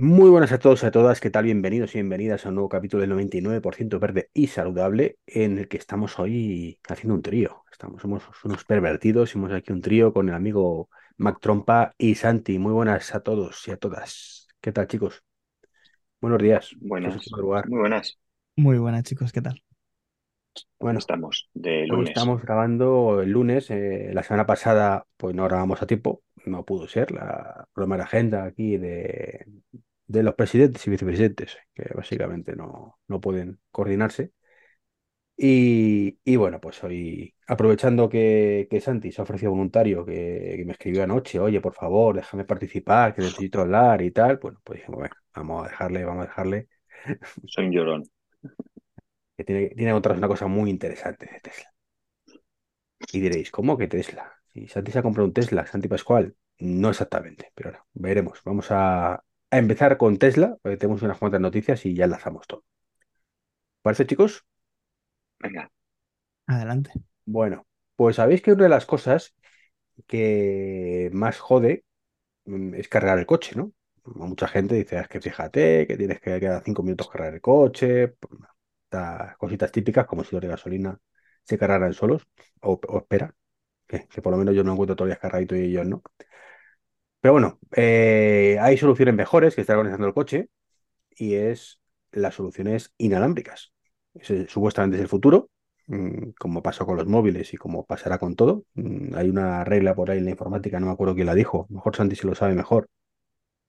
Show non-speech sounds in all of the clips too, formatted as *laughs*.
Muy buenas a todos y a todas, ¿qué tal? Bienvenidos y bienvenidas a un nuevo capítulo del 99% verde y saludable en el que estamos hoy haciendo un trío. Estamos, somos unos pervertidos, hicimos aquí un trío con el amigo Mac Trompa y Santi. Muy buenas a todos y a todas. ¿Qué tal, chicos? Buenos días. Buenas, muy buenas. Muy buenas, chicos, ¿qué tal? Bueno, estamos de hoy lunes. estamos grabando el lunes. eh, la semana pasada, pues no grabamos a tiempo, no pudo ser. La problema de agenda aquí de, de los presidentes y vicepresidentes, que básicamente no, no pueden coordinarse. Y, y bueno, pues hoy, aprovechando que, que Santi se ha ofrecido voluntario, que, que me escribió anoche, oye, por favor, déjame participar, que necesito hablar y tal, bueno, pues dijimos, venga, vamos a dejarle, vamos a dejarle, Soy un llorón. que tiene, tiene que contarnos una cosa muy interesante de Tesla. Y diréis, ¿cómo que Tesla? Si Santi se ha comprado un Tesla, Santi Pascual, no exactamente, pero ahora veremos. Vamos a, a empezar con Tesla, porque tenemos unas cuantas noticias y ya enlazamos todo. ¿Parece, chicos? Venga, Adelante. Bueno, pues sabéis que una de las cosas que más jode mm, es cargar el coche, ¿no? Mucha gente dice, "Ah, es que fíjate, que tienes que quedar cinco minutos cargar el coche, estas cositas típicas como si los de gasolina se cargaran solos, o, o espera, que, que por lo menos yo no encuentro todavía cargadito y ellos no. Pero bueno, eh, hay soluciones mejores que están organizando el coche y es las soluciones inalámbricas. Supuestamente es el futuro, mm, como pasó con los móviles y como pasará con todo. Mm, Hay una regla por ahí en la informática, no me acuerdo quién la dijo, mejor Santi se lo sabe mejor,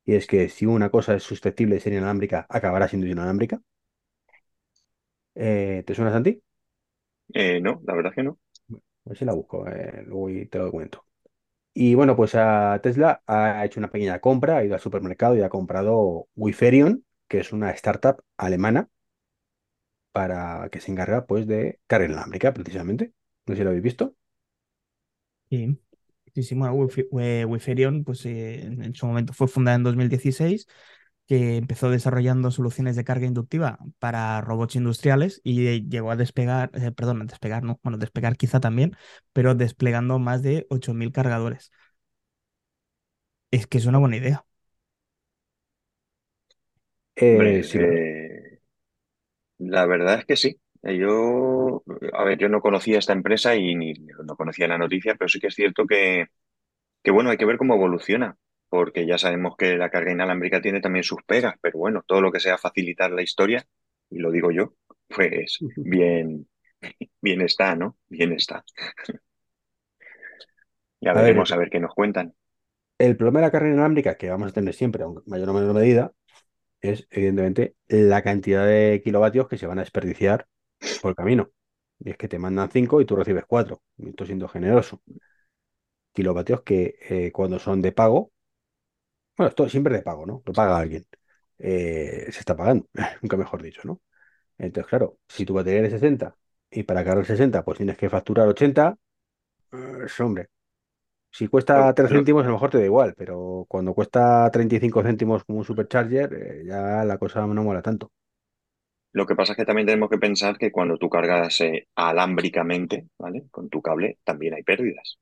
y es que si una cosa es susceptible de ser inalámbrica, acabará siendo inalámbrica. Eh, ¿te suena, Santi? eh, no, la verdad es que no. A ver si la busco, eh, luego te lo cuento. Y bueno, pues a Tesla ha hecho una pequeña compra, ha ido al supermercado y ha comprado Wiferion, que es una startup alemana para que se encarga pues de carga inalámbrica, precisamente. No sé si lo habéis visto. Sí, sí, sí, bueno, Wiferion, pues eh, en su momento fue fundada en 2016, que empezó desarrollando soluciones de carga inductiva para robots industriales y llegó a despegar, eh, perdón, a despegar, no, bueno, despegar quizá también, pero desplegando más de 8.000 cargadores. Es que es una buena idea. Eh, Hombre, sí, bueno, eh, la verdad es que sí. Eh, Yo, a ver, yo no conocía esta empresa y ni no conocía la noticia, pero sí que es cierto que, que bueno, hay que ver cómo evoluciona, porque ya sabemos que la carga inalámbrica tiene también sus pegas, pero bueno, todo lo que sea facilitar la historia, y lo digo yo, pues bien, *laughs* bien está, ¿no? Bien está. *laughs* Ya a ver, veremos a ver qué nos cuentan. el problema de la carga inalámbrica que vamos a tener siempre, aunque en mayor o menor medida, es evidentemente la cantidad de kilovatios que se van a desperdiciar por el camino. Y es que te mandan 5 y tú recibes 4. Estoy siendo generoso. Kilovatios que eh, cuando son de pago, bueno, esto siempre de pago, ¿no? Lo paga alguien. Eh, se está pagando, *laughs* nunca mejor dicho, ¿no? Entonces, claro, si tu batería es de 60 y para cargar 60 pues tienes que facturar 80, eh, hombre, si cuesta Lo, 3 lo- céntimos a lo mejor te da igual, pero cuando cuesta 35 céntimos como un supercharger, eh, ya la cosa no mola tanto. Lo que pasa es que también tenemos que pensar que cuando tú cargas eh, alámbricamente, ¿vale? Con tu cable, también hay pérdidas.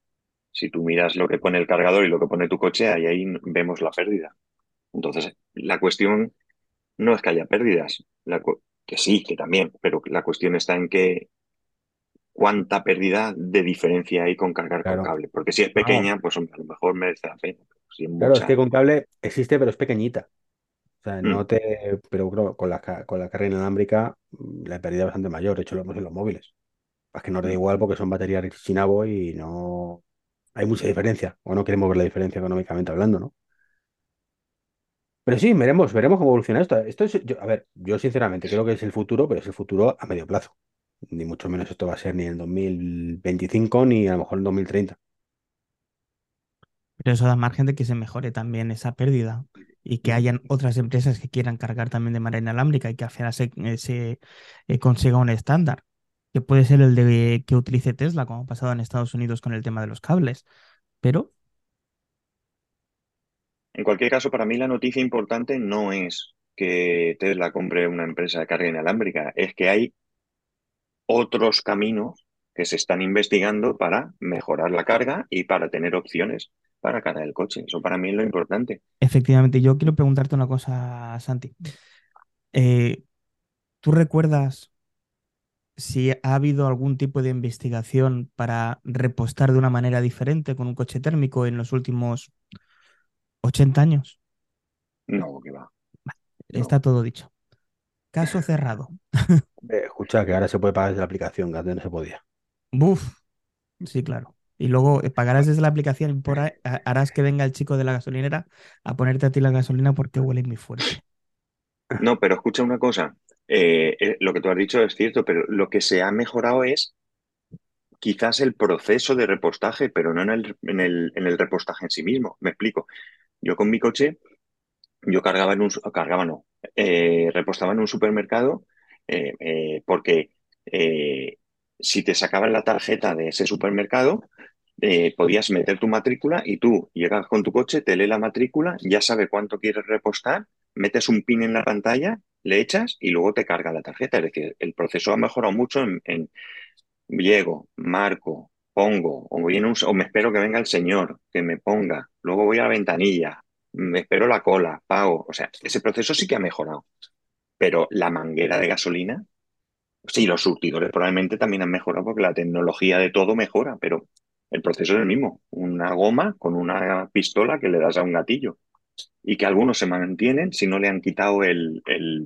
Si tú miras lo que pone el cargador y lo que pone tu coche, ahí, ahí vemos la pérdida. Entonces, la cuestión no es que haya pérdidas, la que sí, que también, pero la cuestión está en que cuánta pérdida de diferencia hay con cargar con cable. Porque si es No, pequeña, pues a lo mejor merece la pena. Pero si es claro, es que con cable existe, pero es pequeñita. O sea, mm, no te. Pero claro, con la, con la carga inalámbrica, la pérdida es bastante mayor. De hecho, lo vemos en los móviles. Es que no te da igual porque son baterías Chinabo y no. Hay mucha diferencia. O no queremos ver la diferencia económicamente hablando, ¿no? Pero sí, veremos, veremos cómo evoluciona esto. Esto es, yo- a ver, yo sinceramente creo que es el futuro, pero es el futuro a medio plazo. Ni mucho menos esto va a ser ni en el 2025 ni a lo mejor en 2030. Pero eso da margen de que se mejore también esa pérdida y que hayan otras empresas que quieran cargar también de manera inalámbrica y que al final se, eh, se, eh, consiga un estándar, que puede ser el de que utilice Tesla, como ha pasado en Estados Unidos con el tema de los cables. Pero En cualquier caso, para mí la noticia importante no es que Tesla compre una empresa de carga inalámbrica, es que hay otros caminos que se están investigando para mejorar la carga y para tener opciones para cargar el coche. Eso para mí es lo importante. Efectivamente, yo quiero preguntarte una cosa, Santi. Eh, ¿tú recuerdas si ha habido algún tipo de investigación para repostar de una manera diferente con un coche térmico en los últimos 80 años? No, que va. Está todo dicho. Caso cerrado. *laughs* Eh, escucha, que ahora se puede pagar desde la aplicación, que antes no se podía. Buf. Sí, claro. Y luego eh, pagarás desde la aplicación y harás que venga el chico de la gasolinera a ponerte a ti la gasolina porque huele muy fuerte. No, pero escucha una cosa. Eh, eh, lo que tú has dicho es cierto, pero lo que se ha mejorado es quizás el proceso de repostaje, pero no en el, en el, en el repostaje en sí mismo. Me explico. Yo con mi coche, yo cargaba en un, cargaba no, eh, repostaba en un supermercado porque si te sacaban la tarjeta de ese supermercado, podías meter tu matrícula y tú llegas con tu coche, te lee la matrícula, ya sabe cuánto quieres repostar, metes un pin en la pantalla le echas y luego te carga la tarjeta. Es decir, el proceso ha mejorado mucho en, llego, marco, pongo, o, voy o me espero que venga el señor, que me ponga, luego voy a la ventanilla, me espero la cola, pago. O sea, ese proceso sí que ha mejorado. Pero la manguera de gasolina, sí, los surtidores probablemente también han mejorado porque la tecnología de todo mejora, pero el proceso es el mismo. Una goma con una pistola que le das a un gatillo y que algunos se mantienen si no le han quitado el,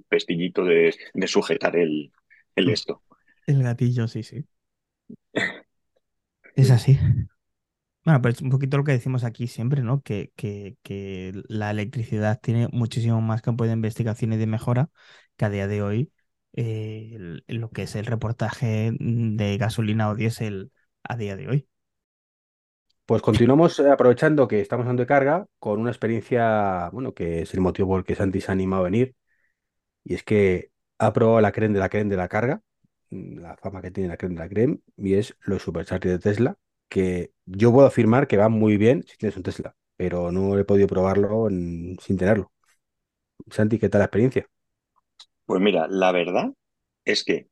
pestillito de, sujetar el, el, esto. El gatillo, sí, sí. *laughs* Es así. Bueno, pues un poquito lo que decimos aquí siempre, ¿no? Que, que, la electricidad tiene muchísimo más campo de investigación y de mejora que a día de hoy eh, lo que es el reportaje de gasolina o diésel a día de hoy. Pues continuamos eh, aprovechando que estamos dando de carga con una experiencia, bueno, que es el motivo por el que Santi se ha animado a venir. Y es que ha probado la creme de la creme de la carga, mm, la fama que tiene la creme de la creme, y es los superchargers de Tesla, que yo puedo afirmar que van muy bien si tienes un Tesla, pero no he podido probarlo sin tenerlo. Santi, ¿qué tal la experiencia? Pues mira, la verdad es que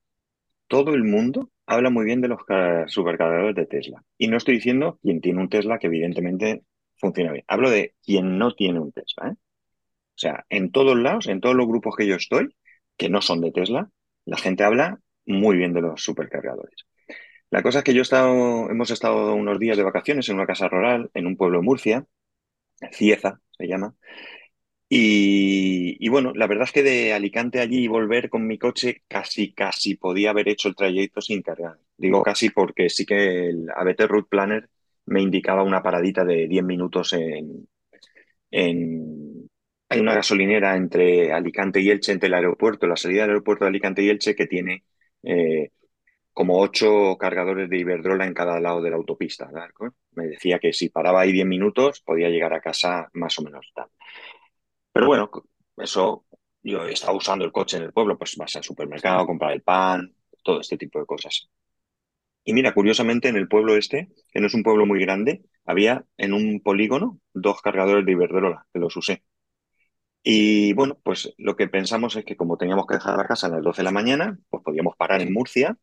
todo el mundo habla muy bien de los supercargadores de Tesla. Y no estoy diciendo quien tiene un Tesla que evidentemente funciona bien. Hablo de quien no tiene un Tesla. ¿eh? O sea, en todos lados, en todos los grupos que yo estoy, que no son de Tesla, la gente habla muy bien de los supercargadores. La cosa es que yo he estado, hemos estado unos días de vacaciones en una casa rural, en un pueblo de Murcia, Cieza se llama, y, bueno, la verdad es que de Alicante allí y volver con mi coche casi, casi podía haber hecho el trayecto sin cargar. Digo casi porque sí que el ABT Route Planner me indicaba una paradita de 10 minutos en, Hay una gasolinera entre Alicante y Elche, entre el aeropuerto, la salida del aeropuerto de Alicante y Elche, que tiene eh, como ocho cargadores de Iberdrola en cada lado de la autopista. Me decía que si paraba ahí 10 minutos podía llegar a casa más o menos tal. Pero bueno, eso yo he estado usando el coche en el pueblo, pues vas al supermercado, comprar el pan, todo este tipo de cosas. Y mira, curiosamente en el pueblo este, que no es un pueblo muy grande, había en un polígono dos cargadores de Iberdrola, que los usé. Y bueno, pues lo que pensamos es que como teníamos que dejar la casa a las 12 de la mañana, pues podíamos parar en Murcia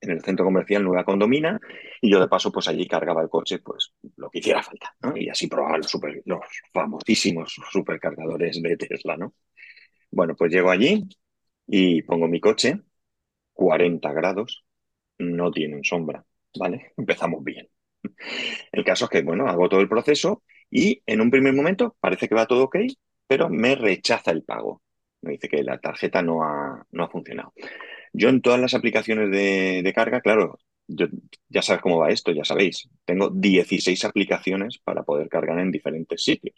en el centro comercial Nueva Condomina y yo de paso pues allí cargaba el coche pues lo que hiciera falta. Y así probaba los, super, los famosísimos supercargadores de Tesla, ¿no? Bueno, pues llego allí y pongo mi coche, 40 grados, no tienen sombra, ¿vale? *laughs* Empezamos bien. El caso es que, bueno, hago todo el proceso y en un primer momento parece que va todo ok, pero me rechaza el pago. Me dice que la tarjeta no ha, no ha funcionado. Yo en todas las aplicaciones de, carga, claro, ya sabes cómo va esto, ya sabéis. Tengo 16 aplicaciones para poder cargar en diferentes sitios.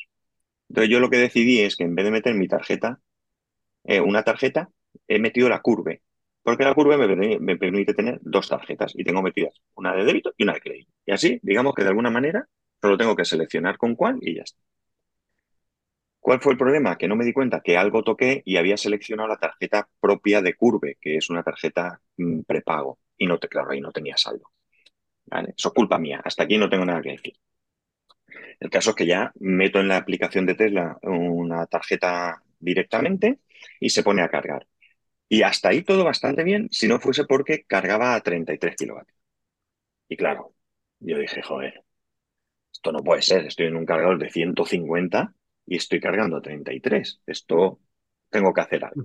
Entonces yo lo que decidí es que en vez de meter mi tarjeta, eh, una tarjeta, he metido la curve. Porque la curva me, me, permite tener dos tarjetas y tengo metidas una de débito y una de crédito. Y así, digamos que de alguna manera, solo tengo que seleccionar con cuál y ya está. ¿Cuál fue el problema? Que no me di cuenta que algo toqué y había seleccionado la tarjeta propia de Curve, que es una tarjeta mm, prepago. Y no te, claro, ahí no tenía saldo. Eso es culpa mía. Hasta aquí no tengo nada que decir. El caso es que ya meto en la aplicación de Tesla una tarjeta directamente y se pone a cargar. Y hasta ahí todo bastante bien, si no fuese porque cargaba a 33 kilovatios. Y claro, yo dije, joder, esto no puede ser, estoy en un cargador de 150 y estoy cargando 33. Esto tengo que hacer algo.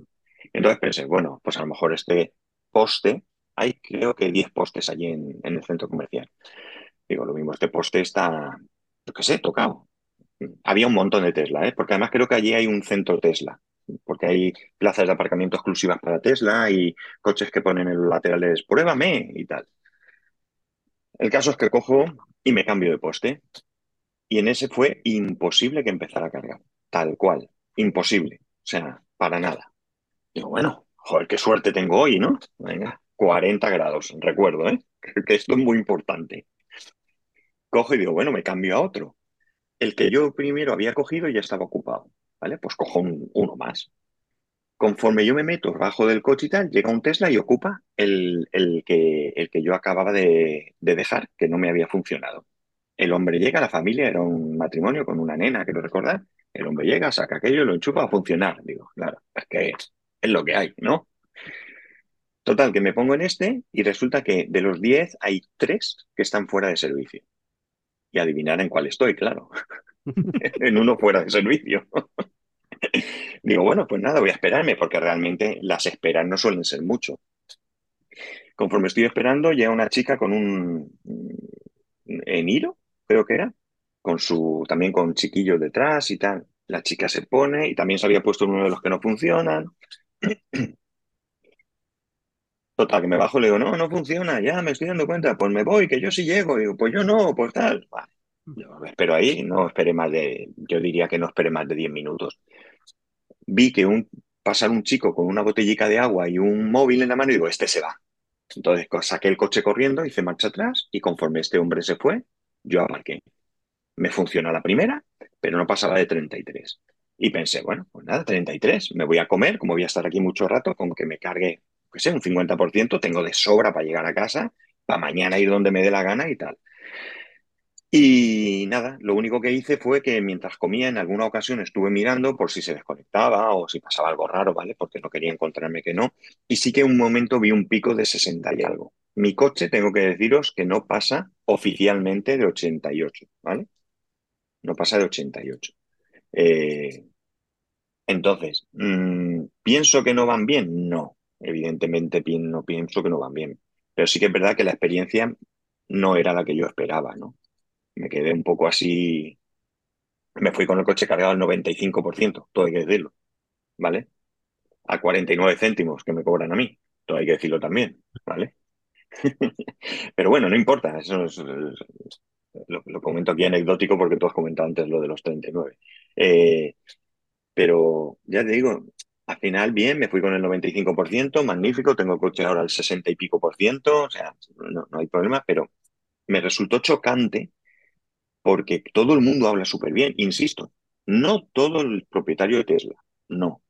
Entonces pensé, bueno, pues a lo mejor este poste, hay creo que 10 postes allí en, el centro comercial. Digo, lo mismo, este poste está, yo qué sé, tocado. Había un montón de Tesla, ¿eh? porque además creo que allí hay un centro Tesla, porque hay plazas de aparcamiento exclusivas para Tesla y coches que ponen en los laterales, pruébame y tal. El caso es que cojo y me cambio de poste. Y en ese fue imposible que empezara a cargar, tal cual, imposible, o sea, para nada. Digo, bueno, joder, qué suerte tengo hoy, ¿no? Venga, 40 grados, recuerdo, ¿eh? *laughs* Que esto es muy importante. Cojo y digo, bueno, me cambio a otro. El que yo primero había cogido ya estaba ocupado, ¿vale? Pues cojo uno más. Conforme yo me meto bajo del coche y tal, llega un Tesla y ocupa el, el, que, el que yo acababa de, de dejar, que no me había funcionado. El hombre llega, la familia era un matrimonio con una nena, quiero recordar. El hombre llega, saca aquello, lo enchufa a funcionar. Digo, claro, es que es lo que hay, ¿no? Total, que me pongo en este y resulta que de los 10 hay 3 que están fuera de servicio. Y adivinar en cuál estoy, claro. *laughs* en uno fuera de servicio. Digo, bueno, pues nada, voy a esperarme porque realmente las esperas no suelen ser mucho. Conforme estoy esperando, llega una chica con un Eniro, creo que era, con su, también con chiquillos detrás y tal. La chica se pone y también se había puesto uno de los que no funcionan. *clears throat* Total, que me bajo y le digo, no, no funciona, ya me estoy dando cuenta, pues me voy, que yo sí llego. digo, pues yo no, pues tal. Yo espero ahí, no esperé más de, yo diría que no esperé más de 10 minutos. Vi que un, pasar un chico con una botellica de agua y un móvil en la mano y digo, este se va. Entonces saqué el coche corriendo, hice marcha atrás y conforme este hombre se fue, yo aparqué. Me funcionó la primera, pero no pasaba de 33. Y pensé, bueno, pues nada, 33, me voy a comer, como voy a estar aquí mucho rato, con que me cargue, qué sé, un 50%, tengo de sobra para llegar a casa, para mañana ir donde me dé la gana y tal. Y nada, lo único que hice fue que mientras comía, en alguna ocasión estuve mirando por si se desconectaba o si pasaba algo raro, ¿vale? Porque no quería encontrarme que no. Y sí que un momento vi un pico de 60 y algo. Mi coche, tengo que deciros que no pasa oficialmente de 88, ¿vale? No pasa de 88. Eh, entonces, mm, ¿pienso que no van bien? No, evidentemente no pienso que no van bien. Pero sí que es verdad que la experiencia no era la que yo esperaba, ¿no? me quedé un poco así. Me fui con el coche cargado al 95%, todo hay que decirlo, ¿vale? A 49 céntimos que me cobran a mí, todo hay que decirlo también, ¿vale? *laughs* Pero bueno, no importa, eso es, lo, comento aquí anecdótico porque tú has comentado antes lo de los 39. Eh, pero ya te digo, al final bien, me fui con el 95%, magnífico, tengo coche ahora al 60 y pico por ciento, o sea, no, no hay problema, pero me resultó chocante porque todo el mundo habla súper bien, insisto, no todo el propietario de Tesla, no.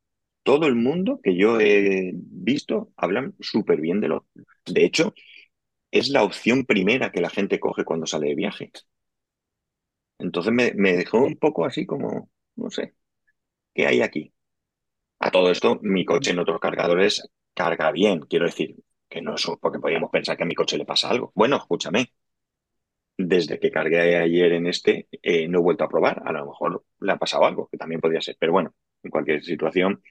Todo el mundo que yo he visto hablan súper bien de lo. De hecho, es la opción primera que la gente coge cuando sale de viaje. Entonces me, dejó un poco así como, no sé, ¿qué hay aquí? A todo esto, mi coche en otros cargadores carga bien, quiero decir, que no es porque podríamos pensar que a mi coche le pasa algo. Bueno, escúchame, desde que cargué ayer en este, eh, no he vuelto a probar. A lo mejor le ha pasado algo, que también podría ser. Pero bueno, en cualquier situación,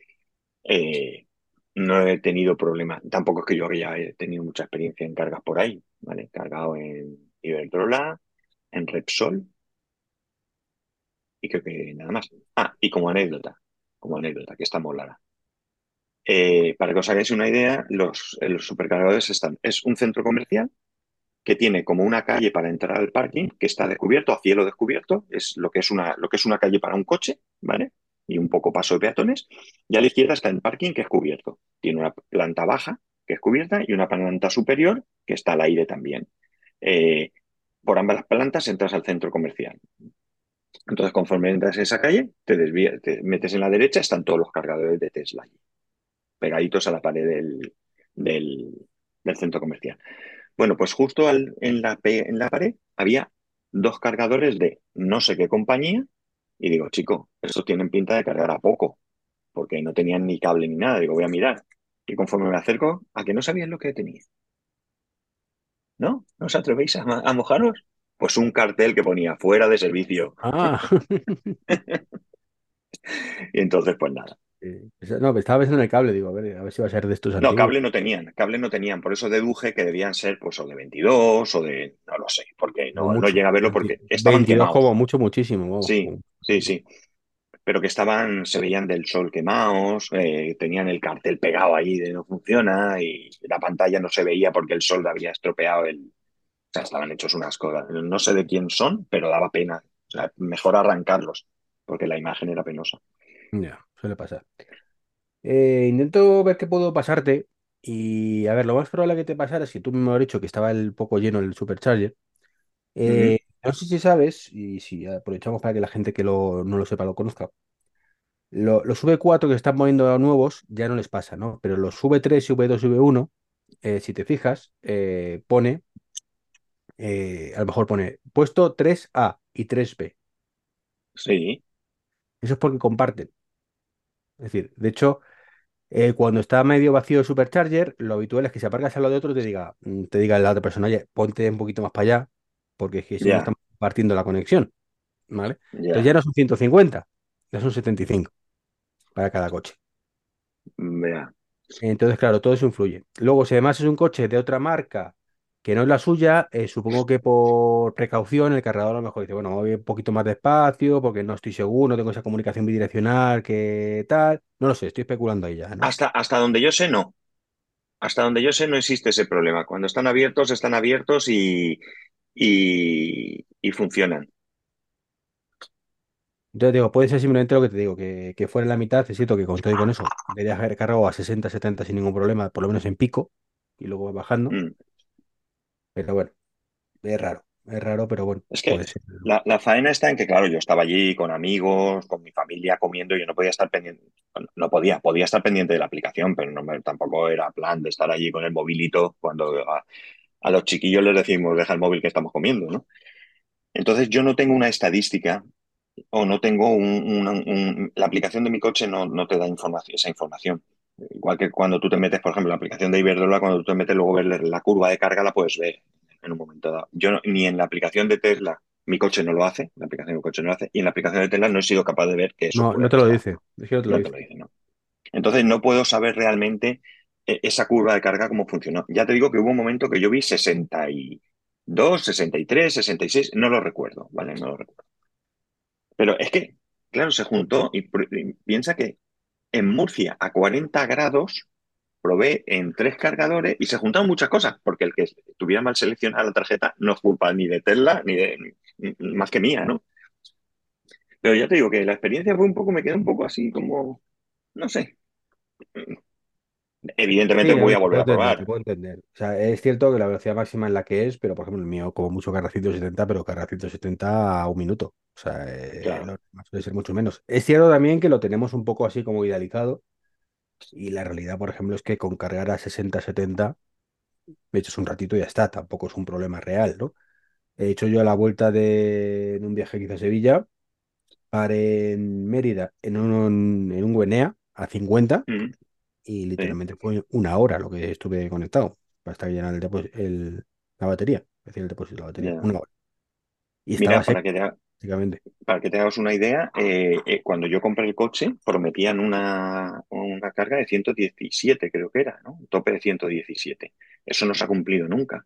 eh, no he tenido problema. Tampoco es que yo haya tenido mucha experiencia en cargas por ahí, ¿vale? Cargado en Iberdrola, en Repsol, y creo que nada más. Ah, y como anécdota, como anécdota, que está molada. Eh, para que os hagáis una idea, los, los supercargadores están. Es un centro comercial que tiene como una calle para entrar al parking, que está descubierto, a cielo descubierto, es lo que es una, lo que es una calle para un coche, ¿vale? Y un poco paso de peatones. Y a la izquierda está el parking, que es cubierto. Tiene una planta baja, que es cubierta, y una planta superior, que está al aire también. Eh, por ambas las plantas entras al centro comercial. Entonces, conforme entras en esa calle, te, desvías, te metes en la derecha, están todos los cargadores de Tesla pegaditos a la pared del, del centro comercial. Bueno, pues justo en, la, en la pared había dos cargadores de no sé qué compañía y digo, chico, estos tienen pinta de cargar a poco, porque no tenían ni cable ni nada. Digo, voy a mirar. Y conforme me acerco, a que no sabían lo que tenía. ¿No? ¿No os atrevéis a, mojaros? Pues un cartel que ponía fuera de servicio. Ah, *laughs* Y entonces, pues nada. no, estaba pensando en el cable, digo, a ver, a ver si va a ser de estos No, antiguos. cable no tenían, cable no tenían. Por eso deduje que debían ser, pues, o de 22 o de. No lo sé, porque no, no llega a verlo porque 20 estaban 22 quemados. como mucho, muchísimo. Sí, sí, sí. Pero que estaban, se veían del sol quemados, eh, tenían el cartel pegado ahí de no funciona y la pantalla no se veía porque el sol había estropeado el. O sea, estaban hechos unas cosas. No sé de quién son, pero daba pena. O sea, mejor arrancarlos, porque la imagen era penosa. Ya, suele pasar. Eh, intento ver qué puedo pasarte. Y a ver, lo más probable que te pasara es que tú me has dicho que estaba el poco lleno el Supercharger. Eh, no sé si sabes, y si aprovechamos para que la gente que lo- no lo sepa lo conozca. Lo- los V4 que están poniendo nuevos ya no les pasa, ¿no? Pero los V3 y V2 y V1, eh, si te fijas, eh, pone, eh, a lo mejor pone puesto 3A y 3B. Sí, Eso es porque comparten. Es decir, de hecho, eh, cuando está medio vacío el supercharger, lo habitual es que si aparcas al lado de otro te diga, te diga la otra persona, oye, ponte un poquito más para allá, porque es que si no estamos compartiendo la conexión, ¿vale? ya. Entonces ya no son 150, ya son 75 para cada coche. Vea. Entonces, claro, todo eso influye. Luego, si además es un coche de otra marca que no es la suya, eh, supongo que por precaución el cargador a lo mejor dice, bueno, voy un poquito más despacio porque no estoy seguro, no tengo esa comunicación bidireccional que tal. No lo sé, estoy especulando ahí ya, ¿no? Hasta, hasta donde yo sé, no. Hasta donde yo sé, no existe ese problema. Cuando están abiertos, están abiertos y, y, y funcionan. Entonces digo, puede ser simplemente lo que te digo, que, que fuera la mitad, es cierto que con todo con eso, debería haber cargado a 60, 70 sin ningún problema, por lo menos en pico, y luego bajando, Mm. pero bueno, es raro, es raro, pero bueno, Es que puede ser. la, la faena está en que, claro, yo estaba allí con amigos, con mi familia comiendo, yo no podía estar pendiente, no podía, podía estar pendiente de la aplicación, pero no me- tampoco era plan de estar allí con el movilito cuando a, los chiquillos les decimos, deja el móvil que estamos comiendo, ¿no? Entonces yo no tengo una estadística o no tengo un, un- un- la aplicación de mi coche no, no te da información, esa información. Igual que cuando tú te metes, por ejemplo, la aplicación de Iberdrola, cuando tú te metes luego ver la curva de carga la puedes ver en un momento dado. Yo no- ni en la aplicación de Tesla, mi coche no lo hace, la aplicación de mi coche no lo hace, y en la aplicación de Tesla no he sido capaz de ver que eso No, no te lo dice, es que no te lo No te lo dice, ¿no? Entonces no puedo saber realmente esa curva de carga cómo funcionó. Ya te digo que hubo un momento que yo vi 62, 63, 66, no lo recuerdo, ¿vale? No lo recuerdo. Pero es que, claro, se juntó y, piensa que en Murcia a 40 grados probé en tres cargadores y se juntaron muchas cosas, porque el que tuviera mal seleccionada la tarjeta no es culpa ni de Tesla ni de más que mía, ¿no? Pero ya te digo que la experiencia fue un poco, me quedé un poco así como, no sé. Evidentemente Sí, voy a volver a entender, probar. puedo entender. O sea, es cierto que la velocidad máxima es la que es, pero por ejemplo el mío como mucho carga 170, pero carga 170 a un minuto. O sea, eh, Claro. lo demás suele ser mucho menos. Es cierto también que lo tenemos un poco así como idealizado y la realidad, por ejemplo, es que con cargar a 60, 70, me echas un ratito y ya está, tampoco es un problema real, ¿no? He hecho yo la vuelta de en un viaje hice a Sevilla, paré en Mérida en un, en un Guenea a 50 Mm, y literalmente fue una hora lo que estuve conectado hasta que llenara el el- la batería, es decir, el depósito de la batería, una hora. Y Mira, para que te, para que te hagas una idea, eh, eh, cuando yo compré el coche prometían una, una carga de 117, creo que era, ¿no? Un tope de 117. Eso no se ha cumplido nunca.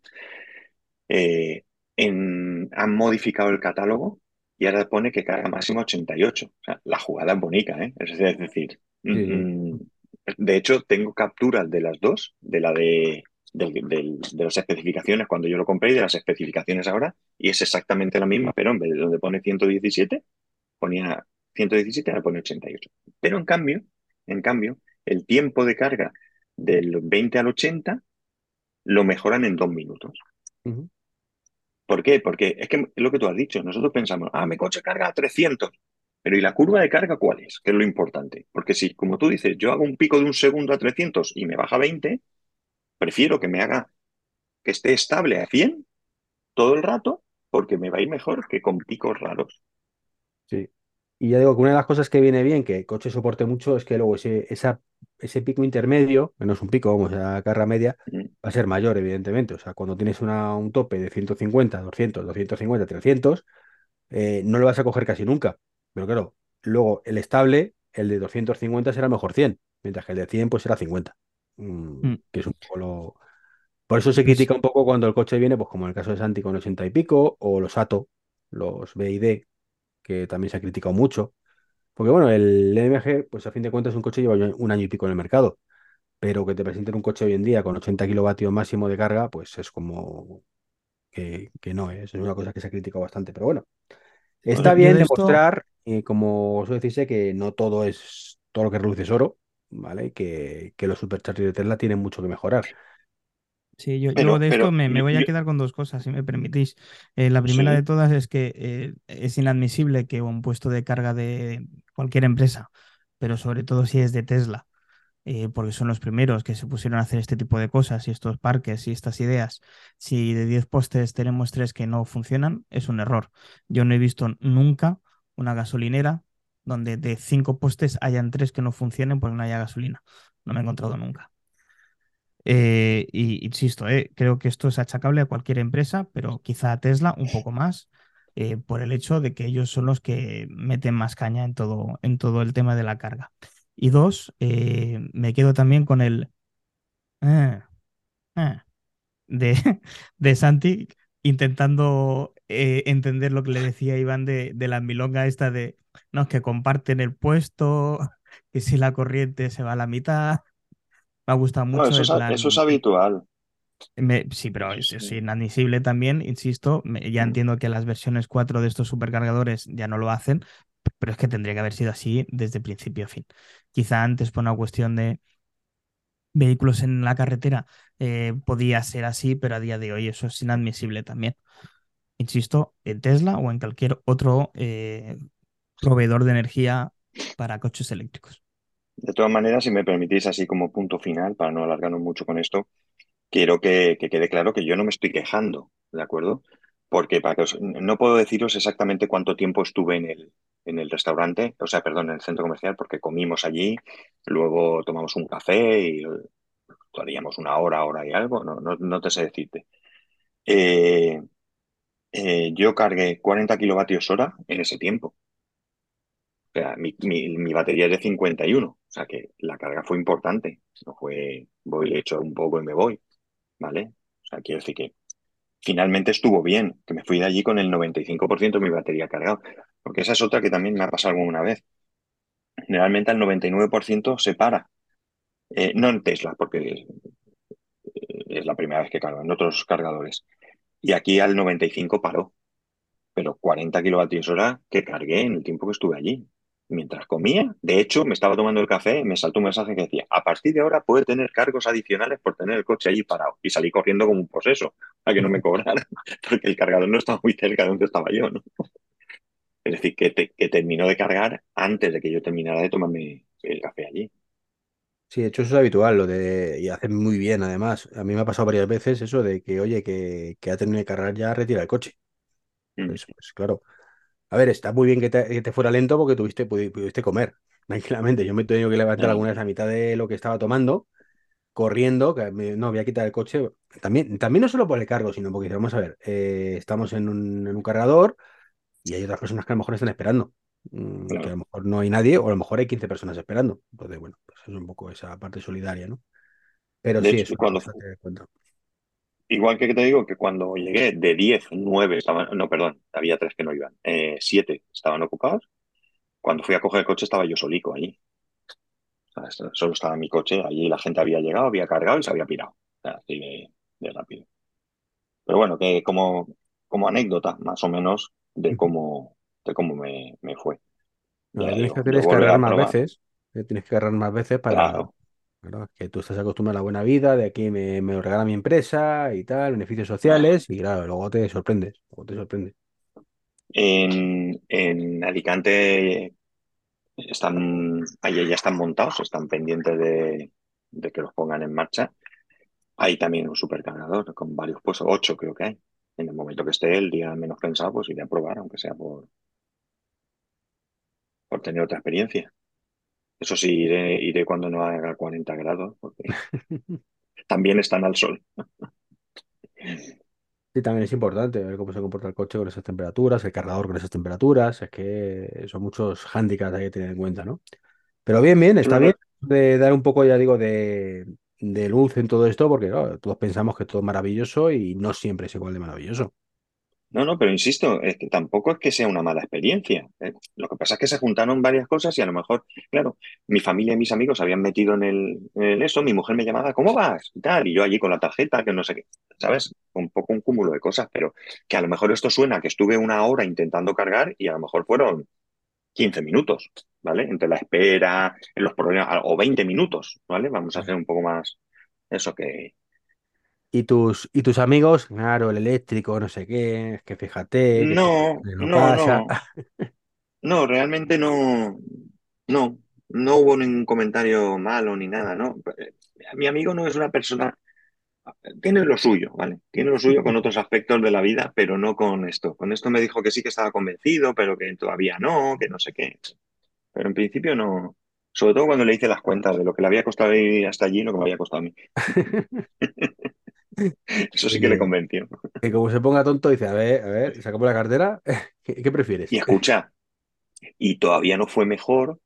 Eh, en- han modificado el catálogo y ahora pone que carga máximo 88. O sea, la jugada es bonita, ¿eh? Es, decir, mm, sí. mm, de hecho, tengo capturas de las dos, de la de, de las especificaciones cuando yo lo compré y de las especificaciones ahora, y es exactamente la misma, pero en vez de donde pone 117, ponía 117, ahora pone 88. Pero en cambio, en cambio, el tiempo de carga del 20 al 80 lo mejoran en dos minutos. ¿Por qué? Porque es que es lo que tú has dicho. Nosotros pensamos, ah, mi coche carga a 300. Pero ¿y la curva de carga cuál es? Que es lo importante. Porque si, como tú dices, yo hago un pico de un segundo a 300 y me baja a 20, prefiero que me haga que esté estable a 100 todo el rato porque me va a ir mejor que con picos raros. Sí. Y ya digo que una de las cosas que viene bien que el coche soporte mucho es que luego ese, esa, ese pico intermedio, que no es un pico, vamos, a carga media, Mm. va a ser mayor, evidentemente. O sea, cuando tienes una, un tope de 150, 200, 250, 300, eh, no lo vas a coger casi nunca. Pero claro, luego el estable, el de 250 será mejor 100, mientras que el de 100 pues será 50. Mm, Mm. que es un poco lo... Por eso se Pues- critica un poco cuando el coche viene, pues como en el caso de Santi con 80 y pico, o los Ato, los BID, que también se ha criticado mucho. Porque bueno, el MG, pues a fin de cuentas, un coche lleva ya un año y pico en el mercado. Pero que te presenten un coche hoy en día con 80 kilovatios máximo de carga, pues es como que, que no, ¿eh? Es una cosa que se ha criticado bastante. Pero bueno, está bien demostrar, eh, como suele decirse, que no todo es todo lo que reluce es oro, ¿vale? Que, que los superchargers de Tesla tienen mucho que mejorar. Sí, yo, yo Pero- de esto pero me, voy a yo- quedar con dos cosas, si me permitís. Eh, la primera Sí. de todas es que eh, es inadmisible que un puesto de carga de cualquier empresa, pero sobre todo si es de Tesla, eh, porque son los primeros que se pusieron a hacer este tipo de cosas y estos parques y estas ideas, si de 10 postes tenemos tres que no funcionan, es un error. Yo no he visto nunca una gasolinera donde de cinco postes hayan tres que no funcionen porque no haya gasolina. No me he encontrado nunca. Eh, y insisto, eh, creo que esto es achacable a cualquier empresa, pero quizá a Tesla un poco más, eh, por el hecho de que ellos son los que meten más caña en todo, en todo el tema de la carga. Y dos, me quedo también con el de, *laughs* de Santi intentando eh, entender lo que le decía Iván de, de la milonga esta de no, que comparten el puesto, *laughs* que si la corriente se va a la mitad. Me ha gustado No, mucho eso es, a- plan. eso es habitual. Me- sí, pero es, inadmisible también, insisto. me- ya Mm. entiendo que las versiones 4 de estos supercargadores ya no lo hacen, pero es que tendría que haber sido así desde principio a fin. Quizá antes, por una cuestión de vehículos en la carretera, eh, podía ser así, pero a día de hoy eso es inadmisible también. Insisto, en Tesla o en cualquier otro eh, proveedor de energía para coches eléctricos. De todas maneras, si me permitís, así como punto final, para no alargarnos mucho con esto, quiero que, que quede claro que yo no me estoy quejando, ¿de acuerdo? Porque para que os- no puedo deciros exactamente cuánto tiempo estuve en el, en el restaurante, o sea, perdón, en el centro comercial, porque comimos allí, luego tomamos un café y estaríamos una hora, hora y algo, no, no, no te sé decirte. Eh, eh, yo cargué 40 kilovatios hora en ese tiempo. O sea, mi, mi, batería es de 51, o sea que la carga fue importante. No fue, voy, le echo un poco y me voy, ¿vale? O sea, quiero decir que finalmente estuvo bien, que me fui de allí con el 95% de mi batería cargado. Porque esa es otra que también me ha pasado alguna vez. Generalmente al 99% se para. Eh, no en Tesla, porque es la primera vez que cargo, en otros cargadores. Y aquí al 95 paró. Pero 40 kilovatios hora que cargué en el tiempo que estuve allí. Mientras comía, de hecho, me estaba tomando el café, me saltó un mensaje que decía, a partir de ahora puede tener cargos adicionales por tener el coche allí parado. Y salí corriendo como un poseso, a que no me cobraran, *laughs* porque el cargador no estaba muy cerca de donde estaba yo, ¿no? Es decir, que, te- que terminó de cargar antes de que yo terminara de tomarme el café allí. Sí, de hecho eso es habitual, lo de, y hacen muy bien además. A mí me ha pasado varias veces eso de que, oye, que, que ha terminado de cargar ya, retira el coche. Mm. Pues, pues claro. A ver, está muy bien que te, que te fuera lento porque tuviste, pudi- pudiste comer *laughs* tranquilamente. Yo me he tenido que levantar Ya. alguna vez a mitad de lo que estaba tomando, corriendo, que me- no, voy a quitar el coche. También, también no solo por el cargo, sino porque, vamos a ver, eh, estamos en un, en un cargador y hay otras personas que a lo mejor están esperando. Mm, Claro. Que a lo mejor no hay nadie o a lo mejor hay 15 personas esperando. Entonces, bueno, pues es un poco esa parte solidaria, ¿no? Pero De sí, hecho, es cuando-. Igual que te digo que cuando llegué de 10, 9 estaban, no, perdón, había tres que no iban, eh, 7 estaban ocupados. Cuando fui a coger el coche estaba yo solico allí. O sea, solo estaba mi coche, allí la gente había llegado, había cargado y se había pirado. O sea, así de, de rápido. Pero bueno, que como, como anécdota, más o menos, de cómo, de cómo me, me fue. No, Ya tienes digo, que de hacer es volver cargar a más veces. Tienes que cargar más veces para. Claro. Claro, que tú estás acostumbrado a la buena vida, de aquí me, me lo regala mi empresa y tal, beneficios sociales, y claro, luego te sorprendes. Luego te sorprendes. En, en Alicante están, ahí ya están montados, están pendientes de, de que los pongan en marcha. Hay también un supercargador con varios puestos, ocho creo que hay. En el momento que esté el día menos pensado, pues iré a probar, aunque sea por, por tener otra experiencia. Eso sí, iré, iré cuando no haga 40 grados, porque *laughs* también están al sol. Sí, también es importante ver cómo se comporta el coche con esas temperaturas, el cargador con esas temperaturas. Es que son muchos hándicaps hay que tener en cuenta, ¿no? Pero bien, bien, está bien de dar un poco, ya digo, de, de luz en todo esto, porque claro, todos pensamos que todo es maravilloso y no siempre es igual de maravilloso. No, no, pero insisto, es que tampoco es que sea una mala experiencia. ¿eh? Lo que pasa es que se juntaron varias cosas y a lo mejor, claro, mi familia y mis amigos habían metido en el, en eso, mi mujer me llamaba, ¿cómo vas? Y tal, y yo allí con la tarjeta, que no sé qué, ¿sabes? Un poco un cúmulo de cosas, pero que a lo mejor esto suena que estuve una hora intentando cargar y a lo mejor fueron 15 minutos, ¿vale? Entre la espera, los problemas, o 20 minutos, ¿vale? Vamos a hacer un poco más eso que... Y tus, y tus amigos, claro, el eléctrico, no sé qué, es que fíjate, que No, no no, pasa. no, no, realmente no, no, no hubo ningún comentario malo ni nada, ¿no? Eh, Mi amigo no es una persona, tiene lo suyo, ¿vale? Tiene lo suyo con otros aspectos de la vida, pero no con esto. Con esto me dijo que sí que estaba convencido, pero que todavía no, que no sé qué. Pero en principio no. Sobre todo cuando le hice las cuentas de lo que le había costado ir hasta allí y lo que me había costado a mí. *laughs* *laughs* Eso sí que le convenció. que como se ponga tonto, dice, a ver, a ver, sacamos la cartera, *laughs* ¿qué, qué Y prefieres? escucha, y todavía no fue mejor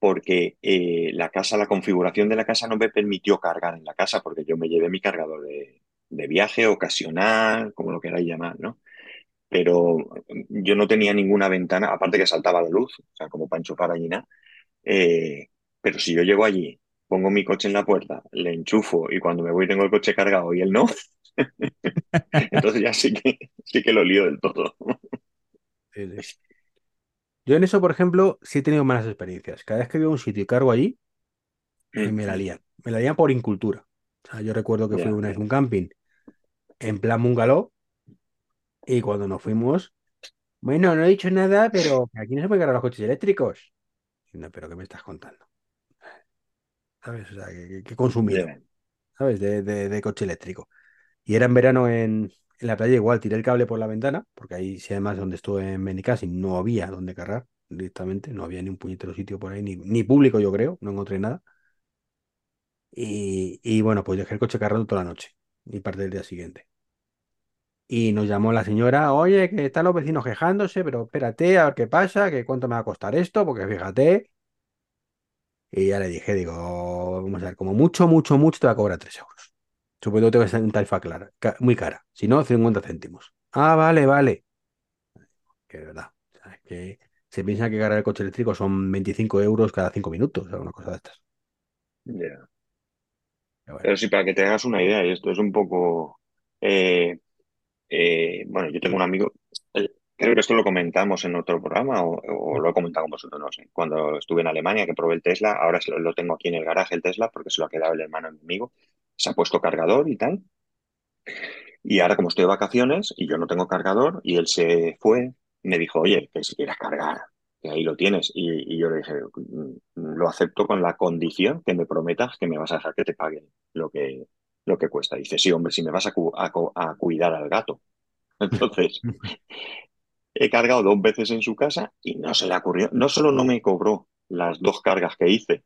porque eh, la casa, la configuración de la casa no me permitió cargar en la casa porque yo me llevé mi cargador de, de viaje ocasional, como lo queráis llamar, ¿no? Pero yo no tenía ninguna ventana, aparte que saltaba la luz, o sea, como para enchufar allí nada. Eh, pero si yo llego allí, pongo mi coche en la puerta, le enchufo y cuando me voy tengo el coche cargado y él no, *laughs* entonces ya sí que, sí que lo lío del todo. Yo en eso, por ejemplo, sí he tenido malas experiencias. Cada vez que a un sitio y cargo allí, eh, me la lían. Me la lían por incultura. O sea, yo recuerdo que fui Ya, una vez a un camping en plan bungalow y cuando nos fuimos, bueno, no he dicho nada, pero aquí no se pueden cargar los coches eléctricos. No, pero ¿qué me estás contando? ¿Sabes? O sea, que, que- ¿sabes? De, de- de coche eléctrico. Y era en verano en, en la playa, igual tiré el cable por la ventana, porque ahí sí, además, donde estuve en Benicàssim no había donde cargar directamente, no había ni un puñetero sitio por ahí, ni, ni público, yo creo, no encontré nada. Y, y bueno, pues dejé el coche cargado toda la noche y parte del día siguiente. Y nos llamó la señora, oye, que están los vecinos quejándose, pero espérate a ver qué pasa, que cuánto me va a costar esto, porque fíjate. Y ya le dije, digo, vamos a ver, como mucho, mucho, mucho te va a cobrar 3 euros. Supongo que tengo que ser una tarifa clara, muy cara, si no, 50 céntimos. Ah, vale, vale. Que de verdad, o sea, es que se piensa que cargar el coche eléctrico son 25 euros cada 5 minutos, o una cosa de estas. ya. Pero bueno. Pero sí, para que te hagas una idea, y esto es un poco... eh, eh, bueno, yo tengo un amigo, creo que esto lo comentamos en otro programa o, lo he comentado con vosotros, no sé. Cuando estuve en Alemania, que probé el Tesla, ahora lo, tengo aquí en el garaje, el Tesla, porque se lo ha quedado el hermano amigo. Se ha puesto cargador y tal. Y ahora, como estoy de vacaciones y yo no tengo cargador, y él se fue, me dijo, oye, que si quieres cargar, que ahí lo tienes. Y, yo le dije, "Mm, lo acepto con la condición que me prometas que me vas a dejar que te paguen lo que, lo que cuesta. dice, sí, hombre, si me vas a cuidar al gato. *laughs* Entonces, *laughs* he cargado dos veces en su casa y no se le ocurrió. No solo no me cobró las dos cargas que hice,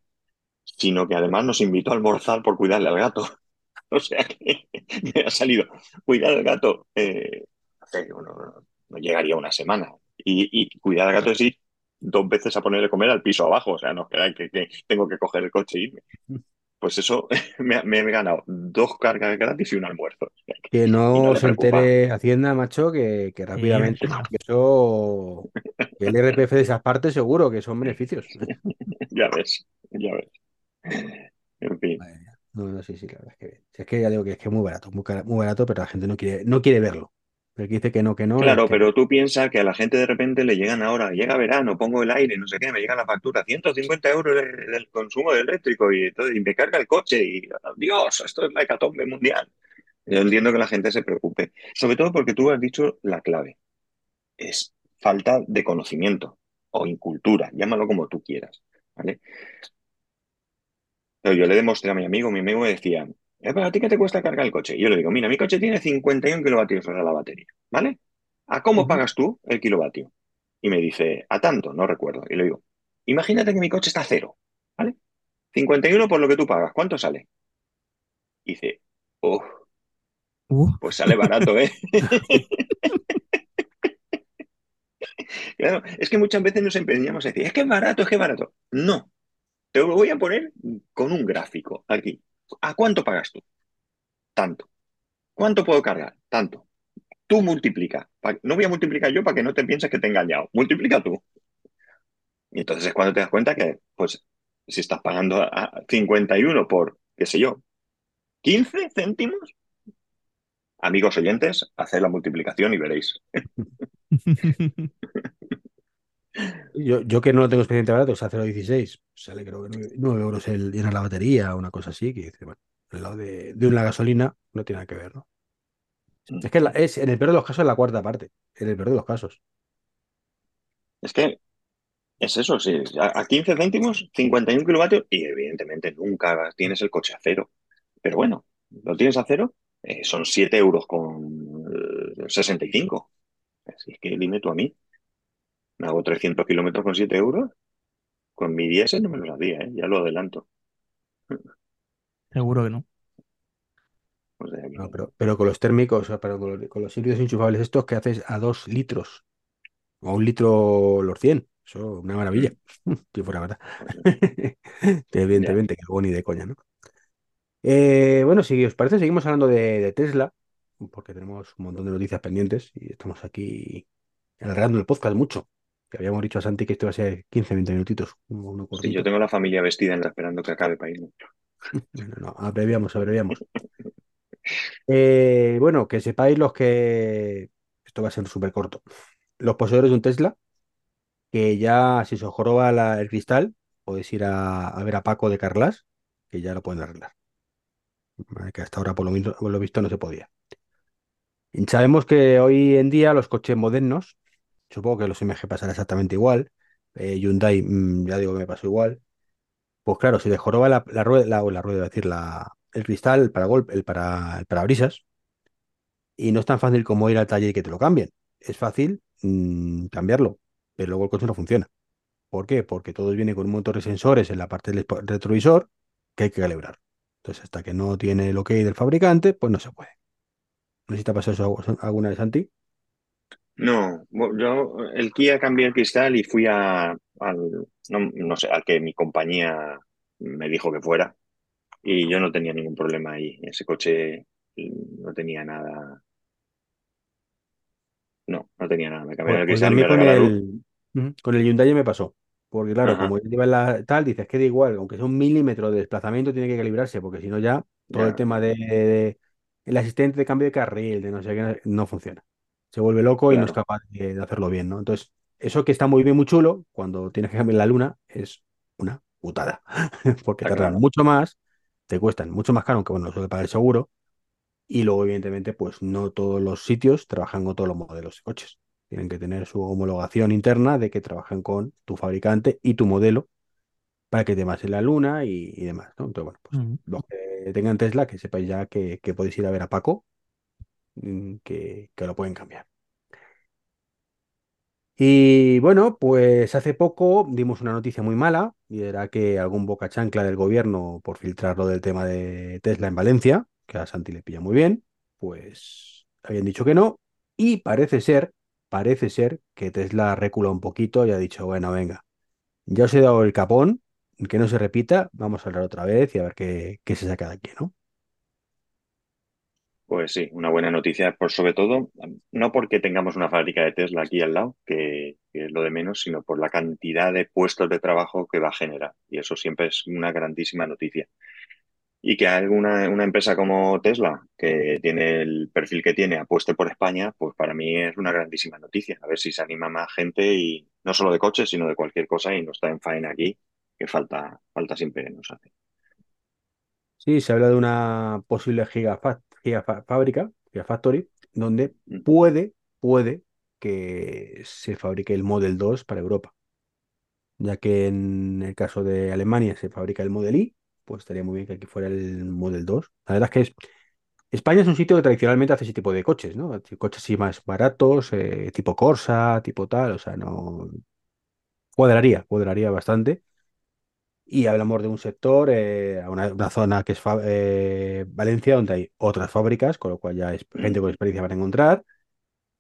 sino que además nos invitó a almorzar por cuidarle al gato. *laughs* O sea que *laughs* me ha salido cuidar al gato, eh, no llegaría una semana. Y, cuidar al gato es ir dos veces a ponerle comer al piso abajo. O sea, no esperáis que, que tengo que coger el coche e irme. Pues eso *laughs* me, he ganado dos cargas gratis y un almuerzo. Que- no no se entere Hacienda, macho, que, que rápidamente, *laughs* que eso, que el IRPF de esas partes seguro que son beneficios. *laughs* Ya ves, ya ves. En fin. No, no, sí, sí, la verdad es que bien. Si es que ya digo que es que es muy barato, muy, muy barato, pero la gente no quiere, no quiere verlo. Que dice que no, que no, Claro, que pero tú piensas que a la gente de repente le llegan ahora, llega verano, pongo el aire, no sé qué, me llega la factura, 150 euros de- del consumo de eléctrico y, todo, y me carga el coche y Dios, esto es la hecatombe mundial. Yo entiendo que la gente se preocupe, sobre todo porque tú has dicho la clave, es falta de conocimiento o incultura, llámalo como tú quieras, ¿vale? Pero yo le demostré a mi amigo, mi amigo me decía, "Eh, pero ¿a ti qué te cuesta cargar el coche? Y yo le digo, mira, mi coche tiene 51 kilovatios hora la batería, ¿vale? ¿A cómo pagas tú el kilovatio? Y me dice, a tanto, no recuerdo. Y le digo, imagínate que mi coche está a cero, ¿vale? 51 por lo que tú pagas, ¿cuánto sale? y dice, oh, Uh, pues sale barato, ¿eh? *laughs* Claro, es que muchas veces nos empeñamos a decir, es que es barato, es que es barato. No, te lo voy a poner con un gráfico aquí. ¿A cuánto pagas tú? Tanto. ¿Cuánto puedo cargar? Tanto. Tú multiplica. No voy a multiplicar yo para que no te pienses que te he engañado. Multiplica tú. Y entonces es cuando te das cuenta que, pues, si estás pagando a 51 por, qué sé yo, 15 céntimos, amigos oyentes, haced la multiplicación y veréis. *laughs* Yo, yo que no lo tengo expediente barato, o sea, 0,16, sale creo que 9, euros el llenar la batería o una cosa así, que dice, bueno, al lado de, de una gasolina no tiene nada que ver, ¿no? Es que la- es, en el peor de los casos es la cuarta parte, en el peor de los casos. Es que es eso, sí. A a 15 céntimos, 51 kilovatios, y evidentemente nunca tienes el coche a cero. Pero bueno, lo tienes a cero, eh, son 7 euros con eh, 65. Así es que dime tú a mí, me hago 300 kilómetros con 7 euros, con mi diésel no me lo hacía, ¿eh? Ya lo adelanto. seguro que no. O sea que- No, pero, pero con los térmicos, o sea, pero con los, con los híbridos enchufables estos que haces a 2 litros o a un litro los 100, eso una maravilla, *laughs* si fuera verdad. Evidentemente, que luego ni de coña, ¿no? Eh, bueno, si os parece, seguimos hablando de, de Tesla, porque tenemos un montón de noticias pendientes y estamos aquí alargando el podcast mucho. Que habíamos dicho a Santi que esto iba a ser 15, 20 minutitos, uno, Sí, yo tengo la familia vestida en la esperando que acabe para irme. *laughs* No, no, no, abreviamos, abreviamos. Eh, bueno, que sepáis los que. Esto va a ser súper corto. Los poseedores de un Tesla, que ya si se os joroba la- el cristal, podéis ir a, a ver a Paco de Carlas, que ya lo pueden arreglar. Que hasta ahora, por lo, por lo visto, no se podía. Y sabemos que hoy en día los coches modernos, supongo que los MG pasará exactamente igual. eh, Hyundai, mm, ya digo que me pasó igual. Pues claro, si le joroba la, rueda, la, la rueda, es decir, la, el cristal, el paragolpe, el, para, el parabrisas, y no es tan fácil como ir al taller y que te lo cambien. Es fácil mm, cambiarlo, pero luego el coche no funciona. ¿Por qué? Porque todo viene con un montón de sensores en la parte del retrovisor que hay que calibrar. Entonces, hasta que no tiene el OK del fabricante, pues no se puede. No sé si te eso alguna vez, Santi. No, yo el Kia cambié el cristal y fui a, al, no, no sé, al que mi compañía me dijo que fuera y yo no tenía ningún problema ahí. Ese coche mm, no tenía nada, no, no tenía nada. Me cambiaron Pues, el pues a cristal y mí me con regalaron. el, Ujú, con el Hyundai me pasó. Porque claro, Ajá, como lleva la tal, dices que da igual, aunque sea un milímetro de desplazamiento, tiene que calibrarse, porque si no ya todo el ya, tema de, de- el asistente de cambio de carril, de no sé qué, no funciona. Se vuelve loco y no es capaz de, de hacerlo bien, ¿no? Entonces, eso que está muy bien, muy chulo, cuando tienes que cambiar la luna, es una putada. *laughs* Porque tardan mucho más, te cuestan mucho más caro, aunque bueno, suele pagar el seguro, y luego, evidentemente, pues no todos los sitios trabajan con todos los modelos de coches. Tienen que tener su homologación interna de que trabajan con tu fabricante y tu modelo para que te en la luna y, y demás, ¿no? Entonces, bueno, pues los que tengan Tesla, que sepáis ya que, que podéis ir a ver a Paco, que, que lo pueden cambiar. Y bueno, pues hace poco dimos una noticia muy mala, y era que algún boca chancla del gobierno, por filtrar lo del tema de Tesla en Valencia, que a Santi le pilla muy bien, pues habían dicho que no, y parece ser, parece ser que Tesla recula un poquito y ha dicho, bueno, venga, ya os he dado el capón, que no se repita, vamos a hablar otra vez y a ver qué, qué se saca de aquí, ¿no? Pues sí, una buena noticia, por sobre todo, no porque tengamos una fábrica de Tesla aquí al lado, que, es lo de menos, sino por la cantidad de puestos de trabajo que va a generar. Y eso siempre es una grandísima noticia. Y que alguna una empresa como Tesla, que tiene el perfil que tiene, apueste por España, pues para mí es una grandísima noticia. A ver si se anima más gente y no solo de coches, sino de cualquier cosa y no está en faena aquí, que falta, falta siempre nos hace. Sí, se habla de una posible gigafa- gigafábrica, gigafactory, donde Mm. puede, puede que se fabrique el Model 2 para Europa, ya que en el caso de Alemania se fabrica el Model I, pues estaría muy bien que aquí fuera el Model 2. La verdad es que es, España es un sitio que tradicionalmente hace ese tipo de coches, ¿no? Coches así más baratos, eh, tipo Corsa, tipo tal, o sea, no... Cuadraría, cuadraría bastante. Y hablamos de un sector, eh, una, una zona que es eh, Valencia, donde hay otras fábricas, con lo cual ya es gente con experiencia para encontrar.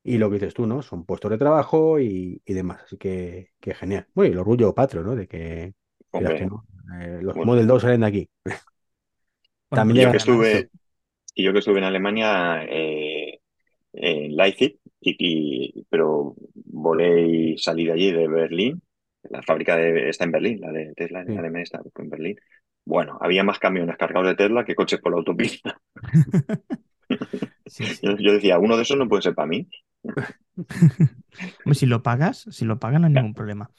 Y lo que dices tú, ¿no? Son puestos de trabajo y, y demás. Así que, que genial. Bueno, y el orgullo patrio, ¿no? De que, no, eh, los bueno, Model 2 salen de aquí. *laughs* También y yo que estuve, y yo que estuve en Alemania, eh, en Leipzig, y, y- pero volé y salí de allí, de Berlín. La fábrica de, está en Berlín, la de Tesla en sí. Alemania está en Berlín. Bueno, había más camiones cargados de Tesla que coches por la autopista. *laughs* sí, Yo, sí. yo decía, uno de esos no puede ser para mí. Si lo pagas, si lo pagan no hay ningún problema.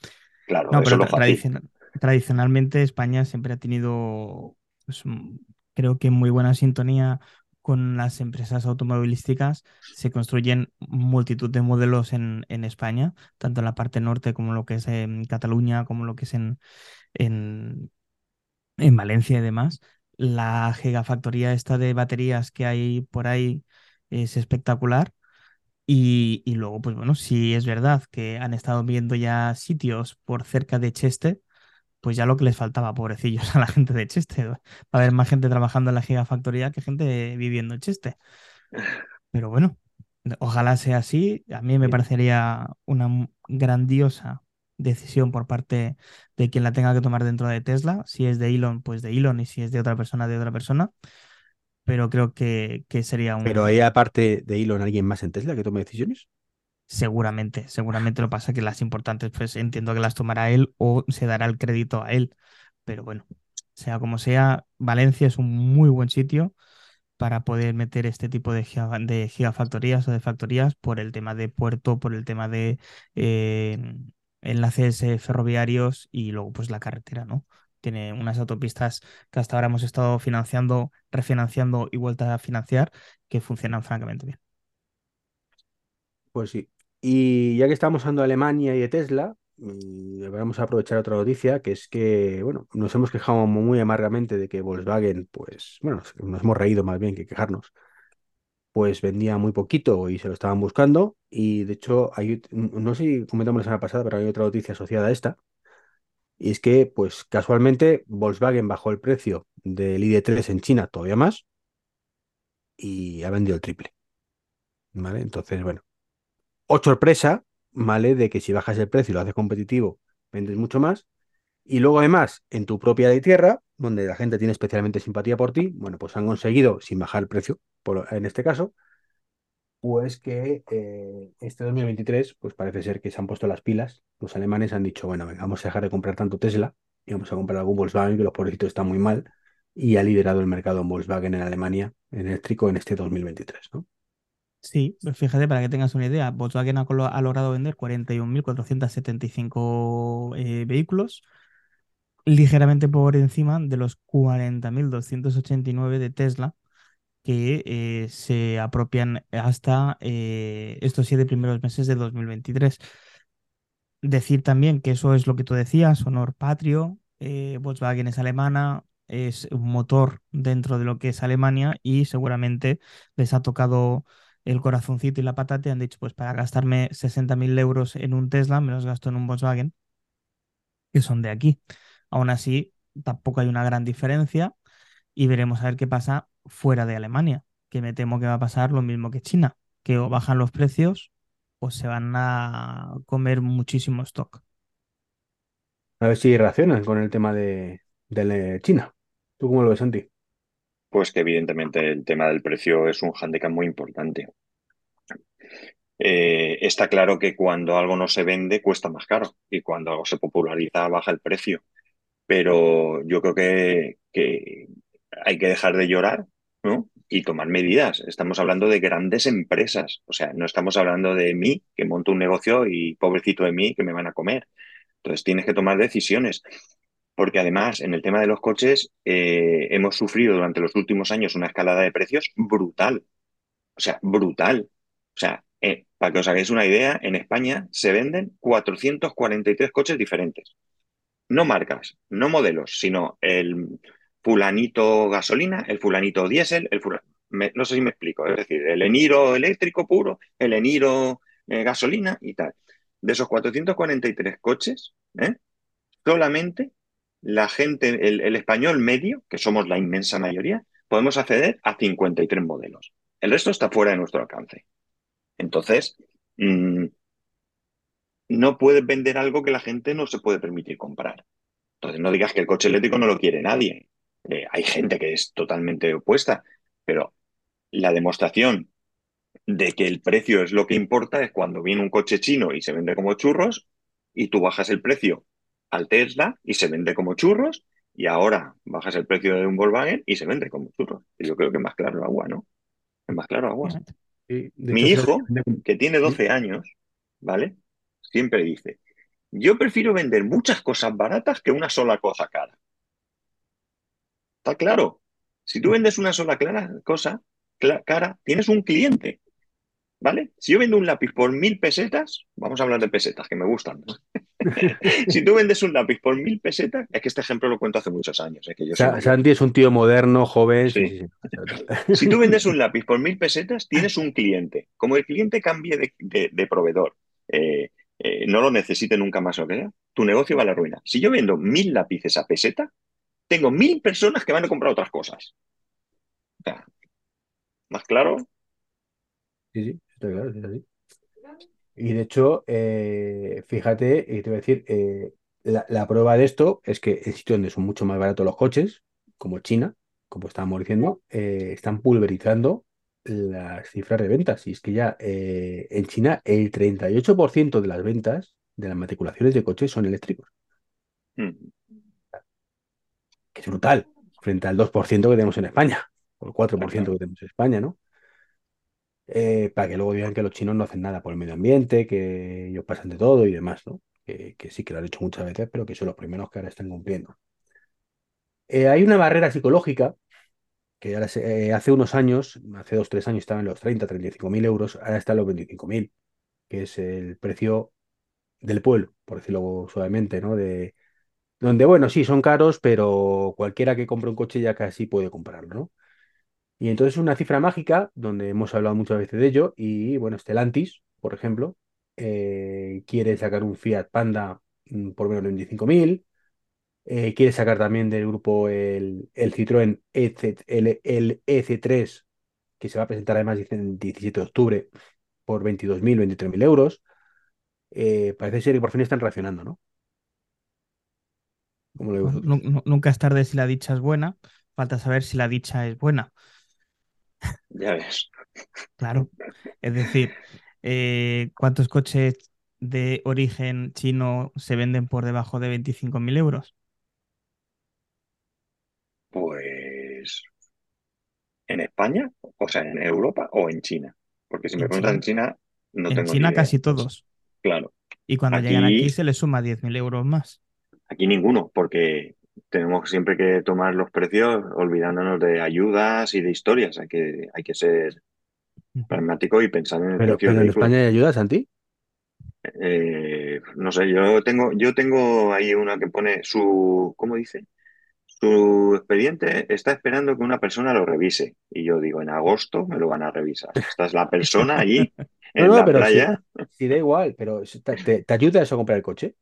Claro, No, eso pero es lo tradicionalmente España siempre ha tenido, pues, creo que muy buena sintonía con las empresas automovilísticas. Se construyen multitud de modelos en, en España, tanto en la parte norte como lo que es en Cataluña, como lo que es en, en, en Valencia y demás. La gigafactoría esta de baterías que hay por ahí es espectacular. Y, y luego, pues bueno, si es verdad que han estado viendo ya sitios por cerca de Cheste, pues ya lo que les faltaba, pobrecillos, *laughs* a la gente de Cheste. Va a haber más gente trabajando en la gigafactoría que gente viviendo en Cheste. Pero bueno, ojalá sea así. A mí me parecería una grandiosa decisión por parte de quien la tenga que tomar dentro de Tesla. Si es de Elon, pues de Elon, y si es de otra persona, de otra persona. Pero creo que, que sería Pero un, hay aparte de Elon alguien más en Tesla que tome decisiones. Seguramente, seguramente lo pasa que las importantes, pues entiendo que las tomará él o se dará el crédito a él. Pero bueno, sea como sea, Valencia es un muy buen sitio para poder meter este tipo de, de gigafactorías o de factorías por el tema de puerto, por el tema de eh, enlaces eh, ferroviarios y luego pues la carretera, ¿no? Tiene unas autopistas que hasta ahora hemos estado financiando, refinanciando y vuelta a financiar que funcionan francamente bien. Pues sí. Y ya que estamos hablando de Alemania y de Tesla, mm, vamos a aprovechar otra noticia, que es que, bueno, nos hemos quejado muy amargamente de que Volkswagen, pues, bueno, nos, hemos reído más bien que quejarnos, pues vendía muy poquito y se lo estaban buscando. Y de hecho, hay, no sé si comentamos la semana pasada, pero hay otra noticia asociada a esta, y es que, pues, casualmente, Volkswagen bajó el precio del ID3 en China todavía más y ha vendido el triple, ¿vale? Entonces, bueno. O sorpresa, ¿vale? De que si bajas el precio y lo haces competitivo, vendes mucho más. Y luego, además, en tu propia de tierra, donde la gente tiene especialmente simpatía por ti, bueno, pues han conseguido, sin bajar el precio, en este caso, pues que eh, este 2023, pues parece ser que se han puesto las pilas. Los alemanes han dicho, bueno, venga, vamos a dejar de comprar tanto Tesla y vamos a comprar algún Volkswagen, que los pobrecitos están muy mal. Y ha liderado el mercado en Volkswagen en Alemania en eléctrico en este 2023, ¿no? Sí, pues fíjate, para que tengas una idea, Volkswagen ha, logrado vender 41.475 eh, vehículos, ligeramente por encima de los 40.289 de Tesla, que eh, se apropian hasta eh, estos siete primeros meses de 2023. Decir también que eso es lo que tú decías, honor patrio, eh, Volkswagen es alemana, es un motor dentro de lo que es Alemania y seguramente les ha tocado el corazoncito y la patata y han dicho, pues para gastarme 60.000 euros en un Tesla, me los gasto en un Volkswagen, que son de aquí. Aún así, tampoco hay una gran diferencia y veremos a ver qué pasa fuera de Alemania, que me temo que va a pasar lo mismo que China, que o bajan los precios o se van a comer muchísimo stock. A ver si reaccionan con el tema de, de China. ¿Tú cómo lo ves, Santi? Pues que evidentemente el tema del precio es un hándicap muy importante. Eh, está claro que cuando algo no se vende cuesta más caro y cuando algo se populariza baja el precio. Pero yo creo que, hay que dejar de llorar. Y tomar medidas. Estamos hablando de grandes empresas. O sea, no estamos hablando de mí, que monto un negocio y pobrecito de mí, que me van a comer. Entonces tienes que tomar decisiones. Porque además, en el tema de los coches, eh, hemos sufrido durante los últimos años una escalada de precios brutal. O sea, brutal. O sea, eh, para que os hagáis una idea, en España se venden 443 coches diferentes. No marcas, no modelos, sino el fulanito gasolina, el fulanito diésel, el fula- me- no sé si me explico, es decir, el Eniro eléctrico puro, el Eniro eh, gasolina y tal. De esos 443 coches, solamente la gente, el, español medio, que somos la inmensa mayoría, podemos acceder a 53 modelos. El resto está fuera de nuestro alcance. Entonces, mm, no puedes vender algo que la gente no se puede permitir comprar. Entonces, no digas que el coche eléctrico no lo quiere nadie. Eh, hay gente que es totalmente opuesta, pero la demostración de que el precio es lo que importa es cuando viene un coche chino y se vende como churros y tú bajas el precio al Tesla y se vende como churros y ahora bajas el precio de un Volkswagen y se vende como churros. Y yo creo que es más claro agua, ¿no? Es más claro agua. Sí, Mi hijo, que tiene 12 años, ¿vale? Siempre dice, yo prefiero vender muchas cosas baratas que una sola cosa cara. Está claro. Si tú vendes una sola clara, cosa cara, tienes un cliente, ¿vale? Si yo vendo un lápiz por mil pesetas, vamos a hablar de pesetas, que me gustan. ¿no? *laughs* Si tú vendes un lápiz por mil pesetas, es que este ejemplo lo cuento hace muchos años, es que yo. Santi es un tío moderno, joven, sí, Sí. sí, sí. Si tú vendes un lápiz por mil pesetas, tienes un cliente. Como el cliente cambie de, de- de proveedor, eh, eh, no lo necesite nunca más o que sea, tu negocio va a la ruina. Si yo vendo mil lápices a peseta, tengo mil personas que van a comprar otras cosas. O sea, ¿más claro? Sí, sí, está claro, sí, es así. Y de hecho, eh, fíjate, y te voy a decir, eh, la, la prueba de esto es que en sitios donde son mucho más baratos los coches, como China, como estábamos diciendo, eh, están pulverizando las cifras de ventas. Y es que ya en China el 38% de las ventas de las matriculaciones de coches son eléctricos, Mm, que es brutal, frente al 2% que tenemos en España, o el 4% claro. que tenemos en España, ¿no? Eh, para que luego digan que los chinos no hacen nada por el medio ambiente, que ellos pasan de todo y demás, ¿no? Que, sí que lo han hecho muchas veces, pero que son los primeros que ahora están cumpliendo. Eh, hay una barrera psicológica que ahora se- eh, hace unos años, hace dos, tres años estaban en los 30, 35 mil euros, ahora está en los 25 mil, que es el precio del pueblo, por decirlo suavemente, ¿no? De, donde, bueno, sí, son caros, pero cualquiera que compre un coche ya casi puede comprarlo, ¿no? Y entonces es una cifra mágica donde hemos hablado muchas veces de ello y bueno, Stellantis, por ejemplo, eh, quiere sacar un Fiat Panda mm, por menos de 25.000, eh, quiere sacar también del grupo el, el Citroën EC, el, el EC3, que se va a presentar además dicen, el 17 de octubre por 22.000, 23.000 euros. Eh, parece ser que por fin están reaccionando, ¿no? Nunca es tarde si la dicha es buena, falta saber si la dicha es buena. Ya ves. Claro. Es decir, eh, ¿cuántos coches de origen chino se venden por debajo de 25.000 euros? Pues en España, o sea, en Europa o en China. Porque si me En preguntas en China. No En tengo ni China idea. casi todos. Claro. Y cuando llegan aquí Aquí, se les suma 10.000 euros más. aquí ninguno, porque tenemos siempre que tomar los precios olvidándonos de ayudas y de historias. Hay que, hay que ser pragmático y pensar en el Pero, precio pero en. España hay ayuda, Santi. Eh, no sé, yo tengo, yo tengo ahí una que pone su, ¿cómo dice? Su expediente está esperando que una persona lo revise. Y yo digo, en agosto me lo van a revisar. Esta es la persona allí, *laughs* No, en no, la pero playa. sí da igual, pero ¿te, te- te ayuda eso a comprar el coche?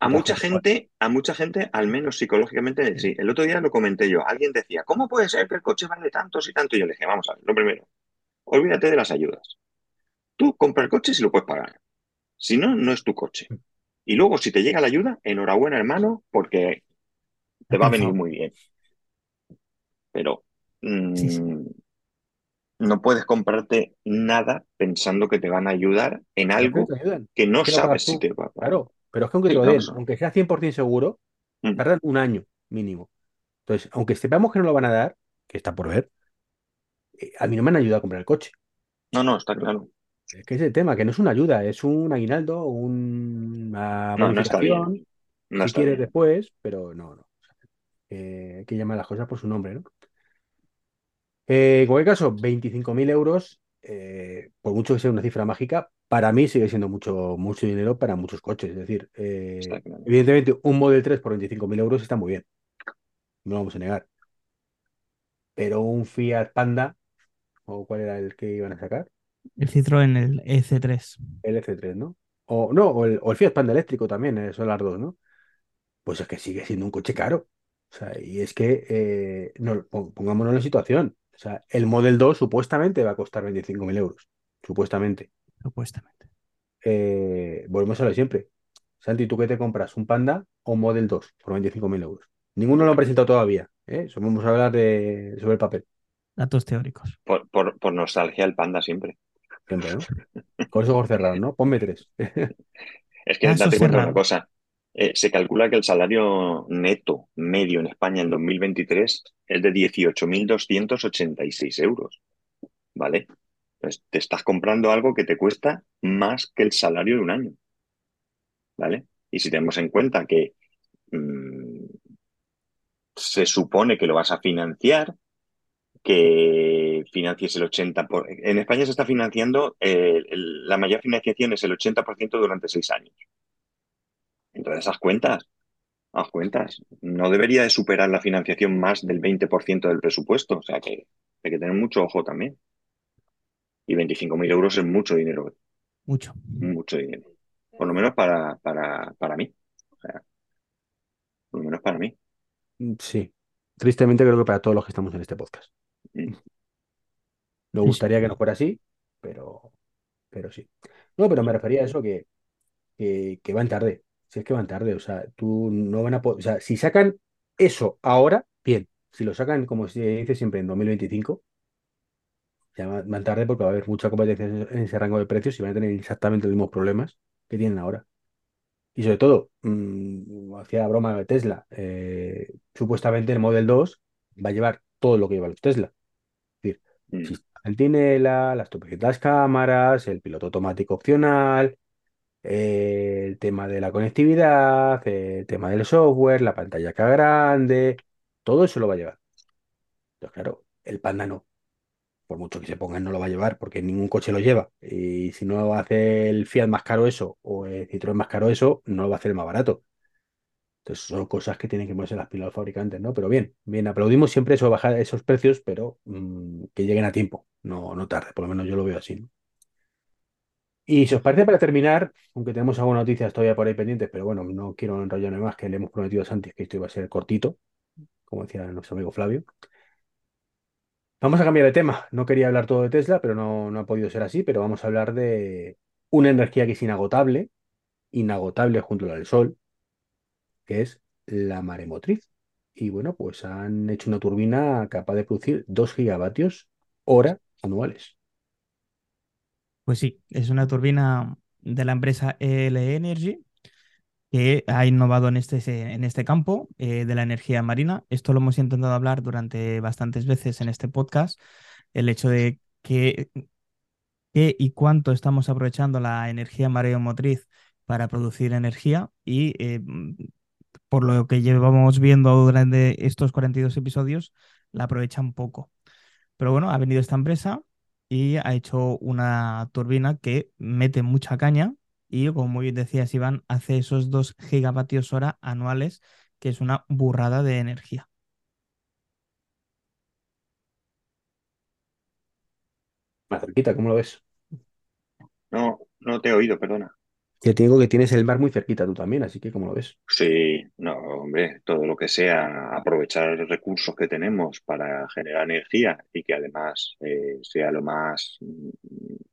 A mucha igual. gente, a mucha gente, al menos psicológicamente, sí. El otro día lo comenté yo. Alguien decía, ¿cómo puede ser que el coche vale tantos y tanto? Y yo le dije, vamos a ver, lo primero, olvídate de las ayudas. Tú compra el coche si lo puedes pagar. Si no, no es tu coche. Y luego, si te llega la ayuda, enhorabuena, hermano, porque te va a venir muy bien. Pero Sí, sí. mm, no puedes comprarte nada pensando que te van a ayudar en algo que no sabes si te va a pagar. Claro, pero es que aunque te lo den, aunque sea 100% seguro, Mm. tardan un año mínimo. Entonces, aunque sepamos que no lo van a dar, que está por ver, eh, a mí no me han ayudado a comprar el coche. No, no, está claro. Es que es el tema, que no es una ayuda, es un aguinaldo, una No, no está bien. bonificación, No si está quieres bien. después, pero no, no. Eh, hay que llamar las cosas por su nombre, ¿no? Eh, en cualquier caso, 25.000 euros, eh, por mucho que sea una cifra mágica, para mí sigue siendo mucho, mucho dinero para muchos coches. Es decir, eh, evidentemente un Model 3 por 25.000 euros está muy bien, no lo vamos a negar. Pero un Fiat Panda, o cuál era el que iban a sacar, El Citroën, el E EC3. el F3, ¿no? O no, o el, o el Fiat Panda eléctrico también, eh, son las dos, ¿no? pues es que sigue siendo un coche caro. O sea, y es que, eh, no, pongámonos en la situación. O sea, el Model 2 supuestamente va a costar 25.000 euros. Supuestamente. Supuestamente. Eh, volvemos a lo de siempre. Santi, ¿tú qué te compras? ¿Un Panda o un Model 2 por 25.000 euros? Ninguno lo han presentado todavía. ¿eh? vamos a hablar de, sobre el papel. Datos teóricos. Por, por, por nostalgia, el Panda siempre. Siempre, ¿no? Con esos ojos cerrados, ¿no? Ponme tres. *laughs* es que Ah, date eso cuenta una cosa. Eh, se calcula que el salario neto medio en España en 2023 es de 18.286 euros. ¿Vale? Pues te estás comprando algo que te cuesta más que el salario de un año. ¿Vale? Y si tenemos en cuenta que mm, se supone que lo vas a financiar, que financies el 80%. Por... En España se está financiando, eh, la mayor financiación es el 80% durante seis años. Entonces, haz cuentas, haz cuentas. No debería de superar la financiación más del 20% del presupuesto. O sea que hay que tener mucho ojo también. Y 25.000 euros es mucho dinero, Mucho. mucho dinero. Por lo menos para, para, para mí. O sea, por lo menos para mí. Sí. Tristemente creo que para todos los que estamos en este podcast. Mm. Nos Sí, gustaría que no fuera así, pero, pero sí. No, pero me refería a eso que, que, que van tarde. Si es que van tarde, o sea, tú no van a poder, o sea, si sacan eso ahora, bien. Si lo sacan, como se dice siempre, en 2025, ya va- van tarde porque va a haber mucha competencia en ese rango de precios y van a tener exactamente los mismos problemas que tienen ahora. Y sobre todo, mm, hacía broma de Tesla, eh, supuestamente el Model 2 va a llevar todo lo que lleva los Tesla. Mm. sistema centinela, las las cámaras, el piloto automático opcional, eh, el tema de la conectividad, el tema del software, la pantalla acá grande, todo eso lo va a llevar. Entonces, claro, el Panda no. Por mucho que se pongan, no lo va a llevar porque ningún coche lo lleva. Y si no hace el Fiat más caro eso o el Citroën más caro eso, no lo va a hacer más barato. Entonces son cosas que tienen que ponerse las pilas los fabricantes, ¿no? Pero bien, bien, aplaudimos siempre eso, bajar esos precios, pero mm, que lleguen a tiempo, no, no tarde, por lo menos yo lo veo así, ¿no? Y si os parece, para terminar, aunque tenemos algunas noticias todavía por ahí pendientes, pero bueno, no quiero enrollarme más, que le hemos prometido a Santi que esto iba a ser cortito, como decía nuestro amigo Flavio. Vamos a cambiar de tema. No quería hablar todo de Tesla, pero no, no ha podido ser así, pero vamos a hablar de una energía que es inagotable, inagotable junto al sol, que es la maremotriz. Y bueno, pues han hecho una turbina capaz de producir 2 gigavatios hora anuales. Pues sí, es una turbina de la empresa EL Energy que ha innovado en este, en este campo eh, de la energía marina. Esto lo hemos intentado hablar durante bastantes veces en este podcast, el hecho de que y cuánto estamos aprovechando la energía mareomotriz para producir energía y eh, por lo que llevamos viendo durante estos 42 episodios, la aprovechan poco. Pero bueno, ha venido esta empresa y ha hecho una turbina que mete mucha caña y, como muy bien decías, Iván, hace esos 2 gigavatios hora anuales, que es una burrada de energía. Más cerquita, ¿cómo lo ves? No, no te he oído, perdona. Que te digo que tienes el mar muy cerquita tú también, así que ¿cómo lo ves? Sí, no, hombre, todo lo que sea aprovechar los recursos que tenemos para generar energía y que además eh, sea lo más mm,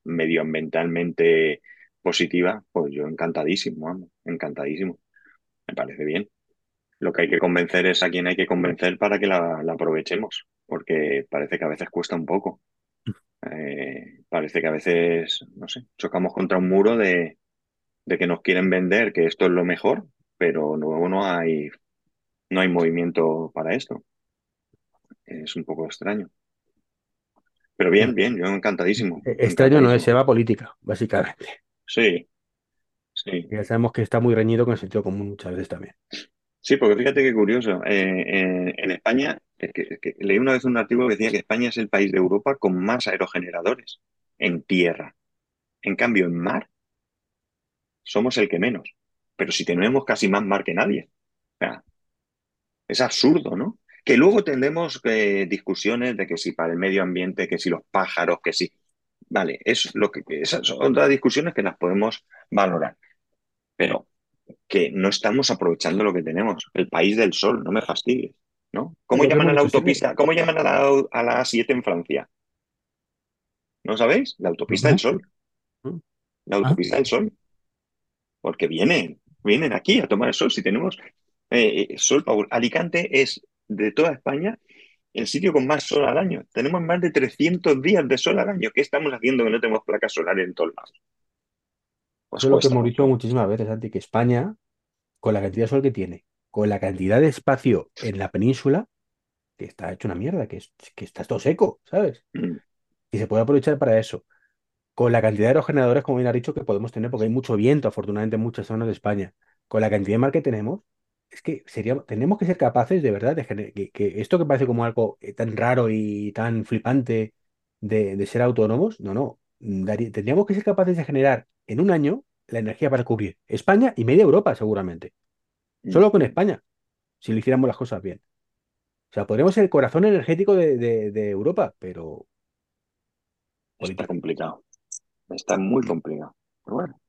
medioambientalmente positiva, pues yo encantadísimo, encantadísimo. Me parece bien. Lo que hay que convencer es a quien hay que convencer para que la, la aprovechemos, porque parece que a veces cuesta un poco. Eh, parece que a veces, no sé, chocamos contra un muro de de que nos quieren vender que esto es lo mejor, pero luego no hay, no hay movimiento para esto. Es un poco extraño. Pero bien, bien, yo encantadísimo. Eh, Extraño no es, se va política, básicamente. Sí, sí. Ya sabemos que está muy reñido con el sentido común muchas veces también. Sí, porque fíjate qué curioso. eh, en, en España, es que, es que leí una vez un artículo que decía que España es el país de Europa con más aerogeneradores en tierra. En cambio, en mar, somos el que menos. Pero si tenemos casi más mar que nadie. O sea, Es absurdo, ¿no? Que luego tendremos eh, discusiones de que si para el medio ambiente, que si los pájaros, que si. Vale, es lo que, esas son otras discusiones que las podemos valorar. Pero que no estamos aprovechando lo que tenemos. El país del sol, no me fastidies, ¿no? ¿Cómo llaman a la autopista? ¿Cómo llaman a la, a la A7 en Francia? ¿No sabéis? La autopista del sol. La Ah, autopista del sol. Porque vienen, vienen aquí a tomar el sol. Si tenemos eh, eh, sol, Paul. Alicante es de toda España el sitio con más sol al año. Tenemos más de 300 días de sol al año. ¿Qué estamos haciendo que no tenemos placas solares en todos lados? Pues Eso es lo que hemos dicho muchísimas veces, Santi, que España, con la cantidad de sol que tiene, con la cantidad de espacio en la península, que está hecho una mierda, que, es- que está todo seco, ¿sabes? Mm, Y se puede aprovechar para eso. Con la cantidad de aerogeneradores, como bien has dicho, que podemos tener, porque hay mucho viento, afortunadamente, en muchas zonas de España. Con la cantidad de mar que tenemos, es que sería, tenemos que ser capaces de verdad de que, que esto que parece como algo eh, tan raro y tan flipante de, de ser autónomos, no, no. Daría- tendríamos que ser capaces de generar en un año la energía para cubrir España y media Europa, seguramente. mm. Solo con España, si lo hiciéramos las cosas bien. O sea, podríamos ser el corazón energético de, de- de Europa, pero Está complicado. Está muy complicado. Pero bueno,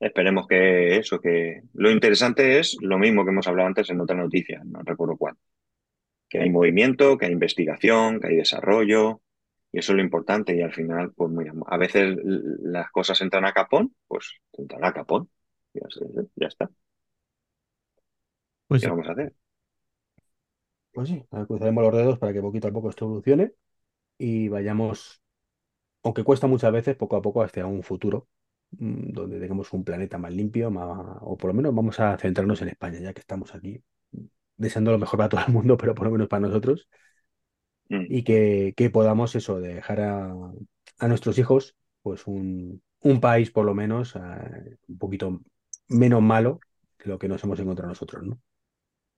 esperemos que eso, que lo interesante es lo mismo que hemos hablado antes en otra noticia, no recuerdo cuál. Que hay movimiento, que hay investigación, que hay desarrollo, y eso es lo importante. Y al final, pues mira, a veces las cosas entran a capón, pues entran a capón. Ya, está. pues ¿Qué sí. vamos a hacer? Pues sí, cruzaremos los dedos para que poquito a poco esto evolucione y vayamos, aunque cuesta muchas veces, poco a poco hacia un futuro mm, donde tengamos un planeta más limpio, más, o por lo menos vamos a centrarnos en España, ya que estamos aquí, deseando lo mejor para todo el mundo, *laughs* pero por lo menos para nosotros, Mm, y que, que podamos eso, dejar a, a nuestros hijos pues un, un país por lo menos eh, un poquito menos malo que lo que nos hemos encontrado nosotros, ¿no?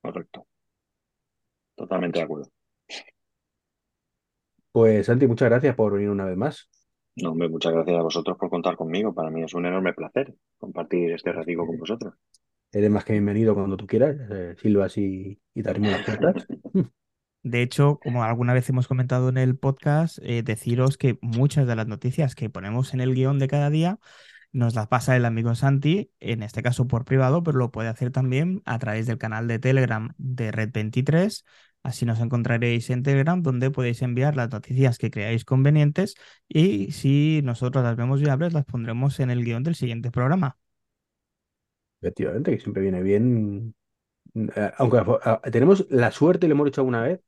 correcto. Totalmente de acuerdo. Pues Santi, muchas gracias por venir una vez más. No, hombre, muchas gracias a vosotros por contar conmigo. Para mí es un enorme placer compartir este ratico con vosotros. Eres más que bienvenido cuando tú quieras, eh, silbas y, y te abrimos las puertas. *laughs* De hecho, como alguna vez hemos comentado en el podcast, eh, deciros que muchas de las noticias que ponemos en el guion de cada día nos las pasa el amigo Santi, en este caso por privado, pero lo puede hacer también a través del canal de Telegram de Red23. Así nos encontraréis en Telegram, donde podéis enviar las noticias que creáis convenientes y si nosotros las vemos viables, las pondremos en el guion del siguiente programa. Efectivamente, que siempre viene bien. eh, Aunque tenemos la suerte, lo hemos dicho alguna vez,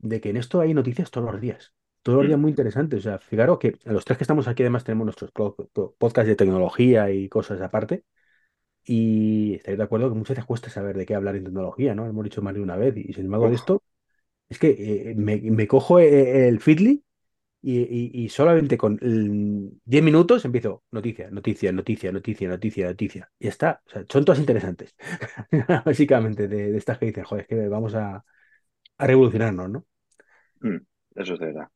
de que en esto hay noticias todos los días. Todos los días Mm, muy interesantes. O sea, fijaros que los tres que estamos aquí además tenemos nuestros podcasts de tecnología y cosas aparte. Y estáis de acuerdo que muchas veces cuesta saber de qué hablar en tecnología, ¿no? Lo hemos dicho más de una vez. Y sin embargo de esto, es que eh, me, me cojo eh, el Feedly y, y- y solamente con mm, 10 minutos empiezo noticia, noticia, noticia, noticia, noticia, noticia. Y ya está. O sea, son todas interesantes. *laughs* Básicamente, de, de estas que dicen, joder, es que vamos a, a revolucionarnos, ¿no? mm, eso es de verdad.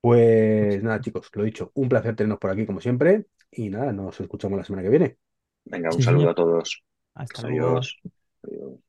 Pues nada, chicos, lo dicho, un placer tenernos por aquí como siempre. Y nada, nos escuchamos la semana que viene. Venga, un saludo a todos. Hasta Adiós. luego. Adiós.